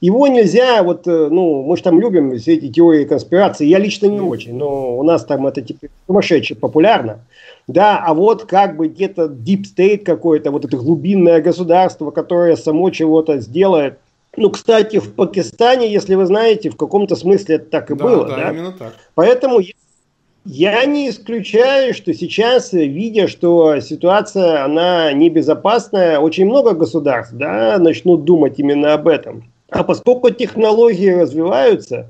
Его нельзя, вот, э, ну, мы же там любим все эти теории конспирации, я лично не очень, но у нас там это теперь сумасшедше популярно. Да, а вот как бы где-то deep state какое-то, вот это глубинное государство, которое само чего-то сделает. Ну, кстати, в Пакистане, если вы знаете, в каком-то смысле это так и да, было. Да, да, именно так. Поэтому я не исключаю, что сейчас, видя, что ситуация, она небезопасная, очень много государств да, начнут думать именно об этом. А поскольку технологии развиваются,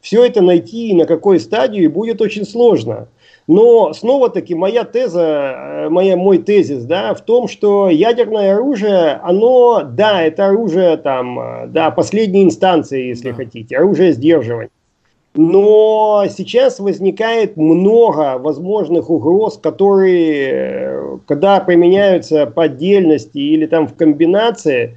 все это найти на какой стадии будет очень сложно. Но снова-таки моя теза, э, моя, мой тезис да, в том, что ядерное оружие, оно, да, это оружие там, э, да, последней инстанции, если да. хотите, оружие сдерживания. Но сейчас возникает много возможных угроз, которые, э, когда применяются по отдельности или там в комбинации,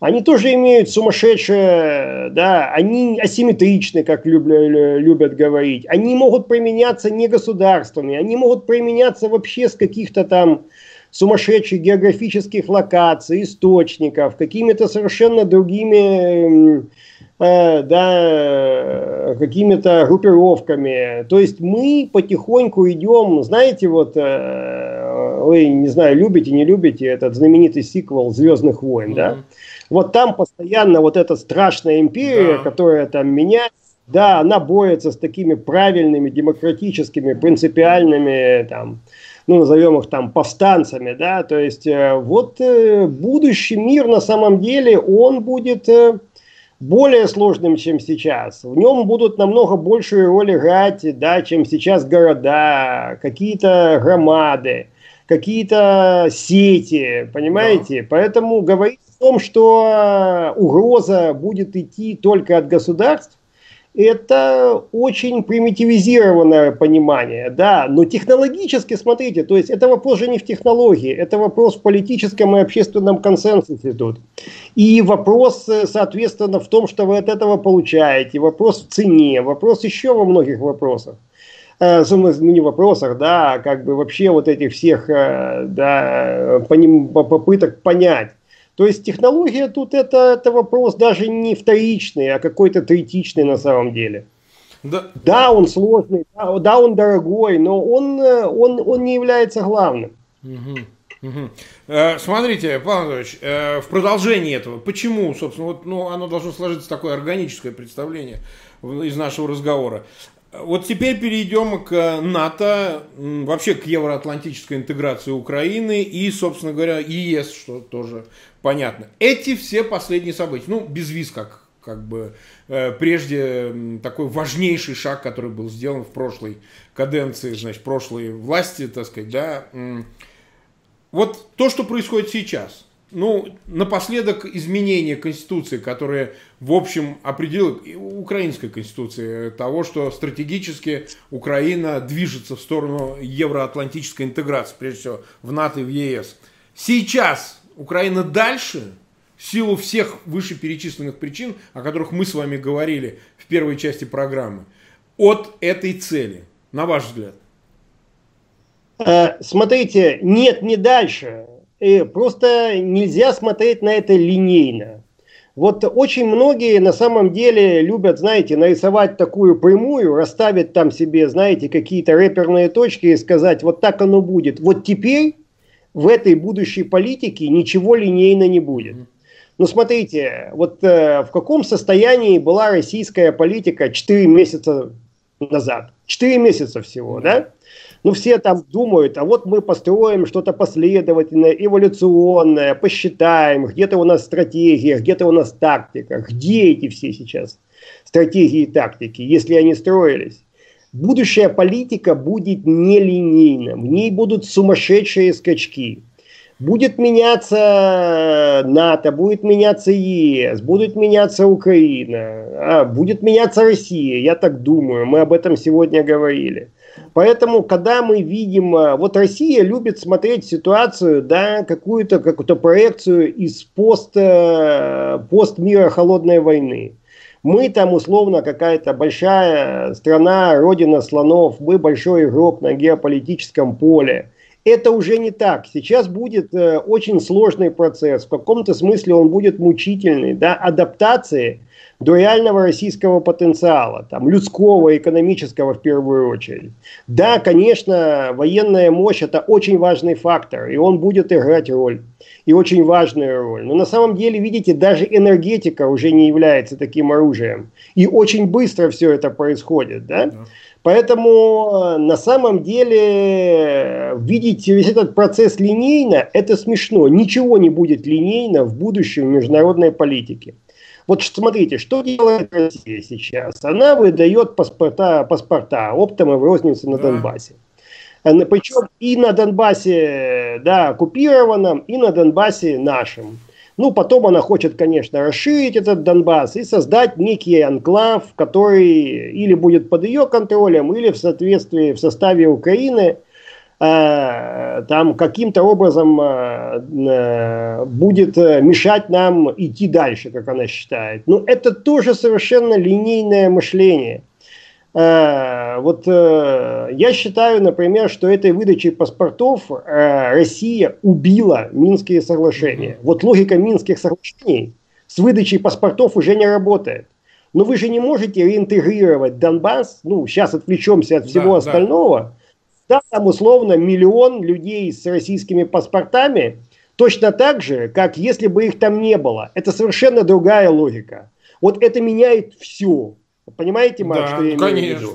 они тоже имеют сумасшедшие, да, они асимметричны, как любят, любят говорить. Они могут применяться не государствами, они могут применяться вообще с каких-то там сумасшедших географических локаций, источников, какими-то совершенно другими, э, да, какими-то группировками. То есть мы потихоньку идем, знаете, вот, э, вы, не знаю, любите, не любите этот знаменитый сиквел «Звездных войн», mm-hmm. да? Вот там постоянно вот эта страшная империя, да. которая там меняется, да, она борется с такими правильными, демократическими, принципиальными, там, ну, назовем их там повстанцами, да, то есть э, вот э, будущий мир на самом деле, он будет э, более сложным, чем сейчас. В нем будут намного большую роль играть, да, чем сейчас города, какие-то громады, какие-то сети, понимаете? Да. Поэтому говорить в том, что угроза будет идти только от государств, это очень примитивизированное понимание, да, но технологически, смотрите, то есть это вопрос же не в технологии, это вопрос в политическом и общественном консенсусе тут. И вопрос, соответственно, в том, что вы от этого получаете, вопрос в цене, вопрос еще во многих вопросах. Э, ну, не вопросах, да, а как бы вообще вот этих всех, э, да, попыток понять, то есть технология тут это, это вопрос даже не вторичный, а какой-то третичный на самом деле. Да, да он сложный, да, да, он дорогой, но он, он, он не является главным. Угу. Угу. Э, смотрите, Павел Анатольевич, э, в продолжении этого, почему, собственно, вот, ну, оно должно сложиться такое органическое представление из нашего разговора. Вот теперь перейдем к НАТО, вообще к евроатлантической интеграции Украины и, собственно говоря, ЕС, что тоже понятно. Эти все последние события, ну, без виз, как, как бы э, прежде такой важнейший шаг, который был сделан в прошлой каденции, значит, прошлой власти, так сказать, да. Вот то, что происходит сейчас – ну, напоследок изменение Конституции, которое, в общем, определило украинской Конституции того, что стратегически Украина движется в сторону евроатлантической интеграции, прежде всего в НАТО и в ЕС. Сейчас Украина дальше, в силу всех вышеперечисленных причин, о которых мы с вами говорили в первой части программы, от этой цели, на ваш взгляд? Э, смотрите, нет, не дальше. И просто нельзя смотреть на это линейно. Вот очень многие на самом деле любят, знаете, нарисовать такую прямую, расставить там себе, знаете, какие-то реперные точки и сказать, вот так оно будет. Вот теперь в этой будущей политике ничего линейно не будет. Ну, смотрите, вот э, в каком состоянии была российская политика 4 месяца назад? 4 месяца всего, да? Ну, все там думают, а вот мы построим что-то последовательное, эволюционное, посчитаем, где-то у нас стратегия, где-то у нас тактика. Где эти все сейчас стратегии и тактики, если они строились? Будущая политика будет нелинейна, в ней будут сумасшедшие скачки. Будет меняться НАТО, будет меняться ЕС, будет меняться Украина, а, будет меняться Россия, я так думаю, мы об этом сегодня говорили. Поэтому, когда мы видим, а, вот Россия любит смотреть ситуацию, да, какую-то какую-то проекцию из пост, пост мира холодной войны. Мы там условно какая-то большая страна, родина слонов, мы большой игрок на геополитическом поле. Это уже не так. Сейчас будет э, очень сложный процесс. В каком-то смысле он будет мучительный. Да? Адаптации до реального российского потенциала, там, людского, экономического в первую очередь. Да, конечно, военная мощь это очень важный фактор, и он будет играть роль, и очень важную роль. Но на самом деле, видите, даже энергетика уже не является таким оружием. И очень быстро все это происходит. Да? Да. Поэтому э, на самом деле видеть весь этот процесс линейно, это смешно. Ничего не будет линейно в будущем в международной политике. Вот смотрите, что делает Россия сейчас? Она выдает паспорта, паспорта оптом и в рознице на да. Донбассе. Э, Причем и на Донбассе да, оккупированном, и на Донбассе нашем. Ну, потом она хочет, конечно, расширить этот Донбасс и создать некий анклав, который или будет под ее контролем, или в соответствии, в составе Украины – Э, там каким-то образом э, э, будет мешать нам идти дальше, как она считает. Но это тоже совершенно линейное мышление. Вот я считаю, например, что этой выдачей паспортов Россия убила Минские соглашения. Вот логика Минских соглашений с выдачей паспортов уже не работает. Но вы же не можете реинтегрировать Донбасс, ну, сейчас отвлечемся от всего да, остального, да да, там условно миллион людей с российскими паспортами, точно так же, как если бы их там не было. Это совершенно другая логика. Вот это меняет все. Понимаете, Марк, да, что я имею конечно. в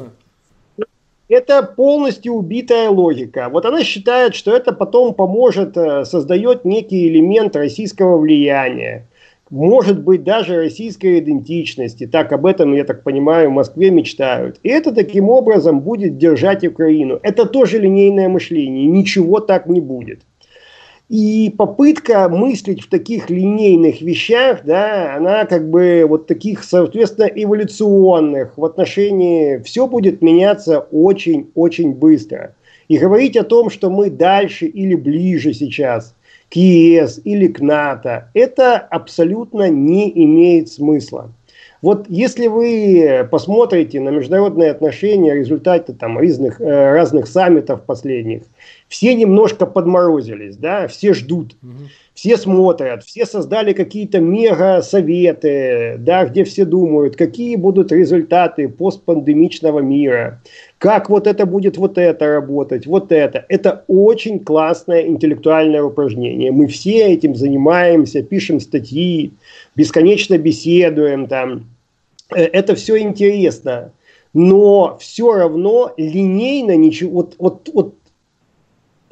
виду? Это полностью убитая логика. Вот она считает, что это потом поможет, э, создает некий элемент российского влияния может быть даже российской идентичности. Так об этом, я так понимаю, в Москве мечтают. И это таким образом будет держать Украину. Это тоже линейное мышление. Ничего так не будет. И попытка мыслить в таких линейных вещах, да, она как бы вот таких, соответственно, эволюционных в отношении, все будет меняться очень-очень быстро. И говорить о том, что мы дальше или ближе сейчас – к ЕС или к НАТО, это абсолютно не имеет смысла. Вот если вы посмотрите на международные отношения, результаты там разных, э, разных саммитов последних, все немножко подморозились, да, все ждут, угу. все смотрят, все создали какие-то мега-советы, да, где все думают, какие будут результаты постпандемичного мира, как вот это будет вот это работать, вот это. Это очень классное интеллектуальное упражнение. Мы все этим занимаемся, пишем статьи, бесконечно беседуем там. Э, это все интересно. Но все равно линейно ничего, вот, вот, вот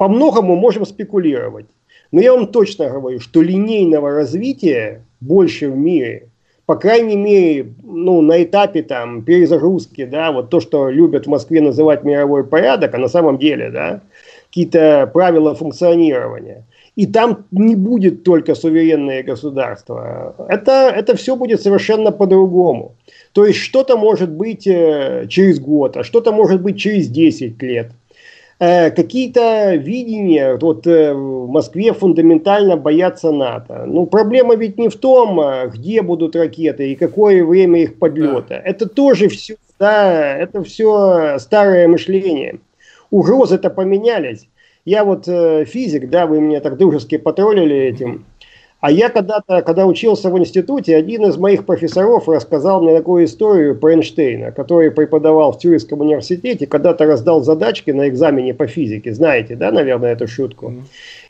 по многому можем спекулировать. Но я вам точно говорю, что линейного развития больше в мире по крайней мере, ну, на этапе там перезагрузки, да, вот то, что любят в Москве называть мировой порядок, а на самом деле, да, какие-то правила функционирования. И там не будет только суверенное государство. Это, это все будет совершенно по-другому. То есть что-то может быть э, через год, а что-то может быть через 10 лет. Э, какие-то видения вот э, в Москве фундаментально боятся НАТО. Ну, проблема ведь не в том, э, где будут ракеты и какое время их подлета. Да. Это тоже все, да, это все старое мышление. Угрозы-то поменялись. Я вот э, физик, да, вы меня так дружески потроллили этим. А я когда-то, когда учился в институте, один из моих профессоров рассказал мне такую историю про Эйнштейна, который преподавал в Тюринском университете, когда-то раздал задачки на экзамене по физике. Знаете, да, наверное, эту шутку?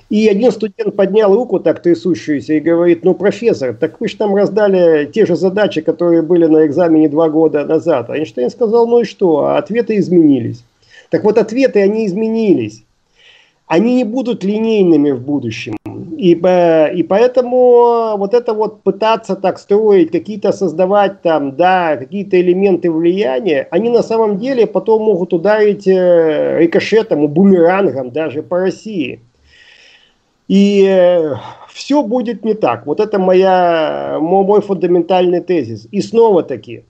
И один студент поднял руку так трясущуюся и говорит, ну, профессор, так вы же там раздали те же задачи, которые были на экзамене два года назад. А Эйнштейн сказал, ну и что, а ответы изменились. Так вот, ответы, они изменились. Они не будут линейными в будущем. И, и поэтому вот это вот пытаться так строить, какие-то создавать там, да, какие-то элементы влияния, они на самом деле потом могут ударить э, рикошетом, бумерангом даже по России. И э, все будет не так. Вот это моя, мой фундаментальный тезис. И снова таки,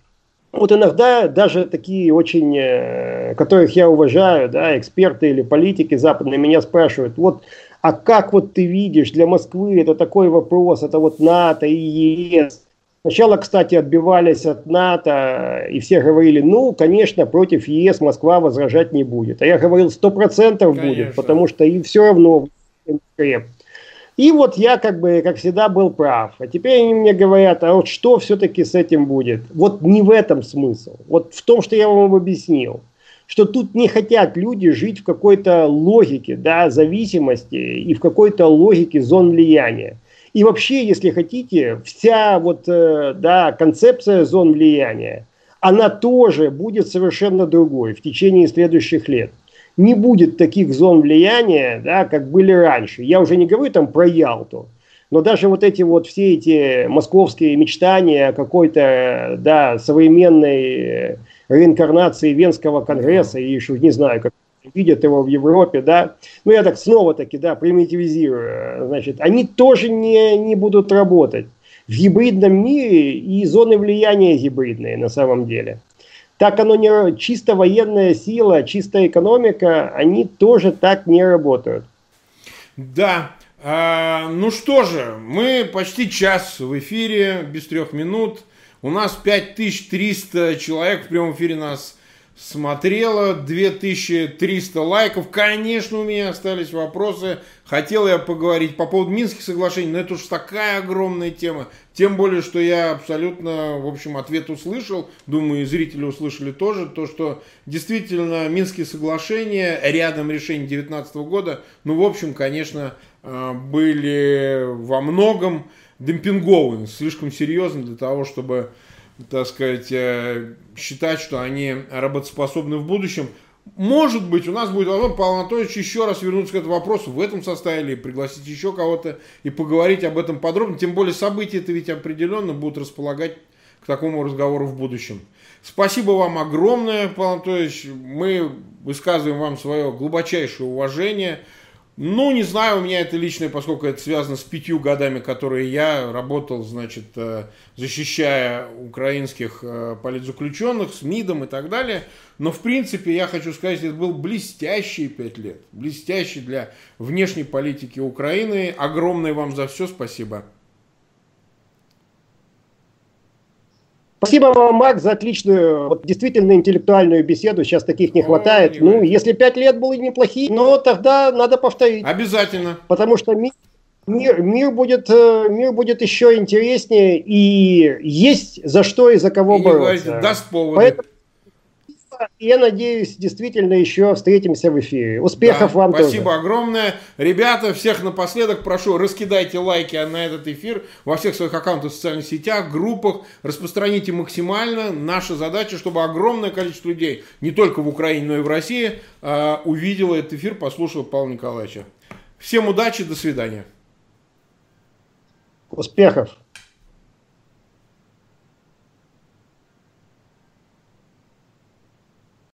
вот иногда даже такие очень, э, которых я уважаю, да, эксперты или политики западные меня спрашивают, вот а как вот ты видишь, для Москвы это такой вопрос, это вот НАТО и ЕС. Сначала, кстати, отбивались от НАТО, и все говорили, ну, конечно, против ЕС Москва возражать не будет. А я говорил, сто процентов будет, потому что и все равно и вот я, как бы, как всегда, был прав. А теперь они мне говорят, а вот что все-таки с этим будет? Вот не в этом смысл. Вот в том, что я вам объяснил что тут не хотят люди жить в какой-то логике да, зависимости и в какой-то логике зон влияния. И вообще, если хотите, вся вот, э, да, концепция зон влияния, она тоже будет совершенно другой в течение следующих лет. Не будет таких зон влияния, да, как были раньше. Я уже не говорю там про Ялту, но даже вот эти вот все эти московские мечтания какой-то да, современной реинкарнации Венского конгресса, и еще не знаю, как видят его в Европе, да, ну я так снова-таки, да, примитивизирую, значит, они тоже не, не будут работать в гибридном мире и зоны влияния гибридные на самом деле. Так оно не чисто военная сила, чистая экономика, они тоже так не работают. Да, а, ну что же, мы почти час в эфире, без трех минут. У нас 5300 человек в прямом эфире нас смотрело, 2300 лайков. Конечно, у меня остались вопросы. Хотел я поговорить по поводу Минских соглашений, но это уж такая огромная тема. Тем более, что я абсолютно, в общем, ответ услышал. Думаю, и зрители услышали тоже. То, что действительно Минские соглашения рядом решений 2019 года, ну, в общем, конечно, э, были во многом демпингованы, слишком серьезно для того, чтобы, так сказать, э, считать, что они работоспособны в будущем. Может быть, у нас будет возможность, Павел Анатольевич, еще раз вернуться к этому вопросу в этом составе или пригласить еще кого-то и поговорить об этом подробно. Тем более события это ведь определенно будут располагать к такому разговору в будущем. Спасибо вам огромное, Павел Анатольевич. Мы высказываем вам свое глубочайшее уважение. Ну, не знаю, у меня это личное, поскольку это связано с пятью годами, которые я работал, значит, э, защищая украинских э, политзаключенных с МИДом и так далее. Но, в принципе, я хочу сказать, это был блестящий пять лет. Блестящий для внешней политики Украины. Огромное вам за все спасибо. Спасибо вам, Макс, за отличную, вот, действительно интеллектуальную беседу. Сейчас таких не хватает. О, не ну, если пять лет были неплохие, но тогда надо повторить. Обязательно. Потому что мир, мир, мир, будет, э, мир будет еще интереснее, и есть за что и за кого и бороться. Даст повод. Поэтому я надеюсь, действительно еще встретимся в эфире. Успехов да, вам спасибо тоже. Спасибо огромное. Ребята, всех напоследок прошу, раскидайте лайки на этот эфир во всех своих аккаунтах в социальных сетях, группах. Распространите максимально. Наша задача, чтобы огромное количество людей, не только в Украине, но и в России, а, увидело этот эфир, послушало Павла Николаевича. Всем удачи, до свидания. Успехов.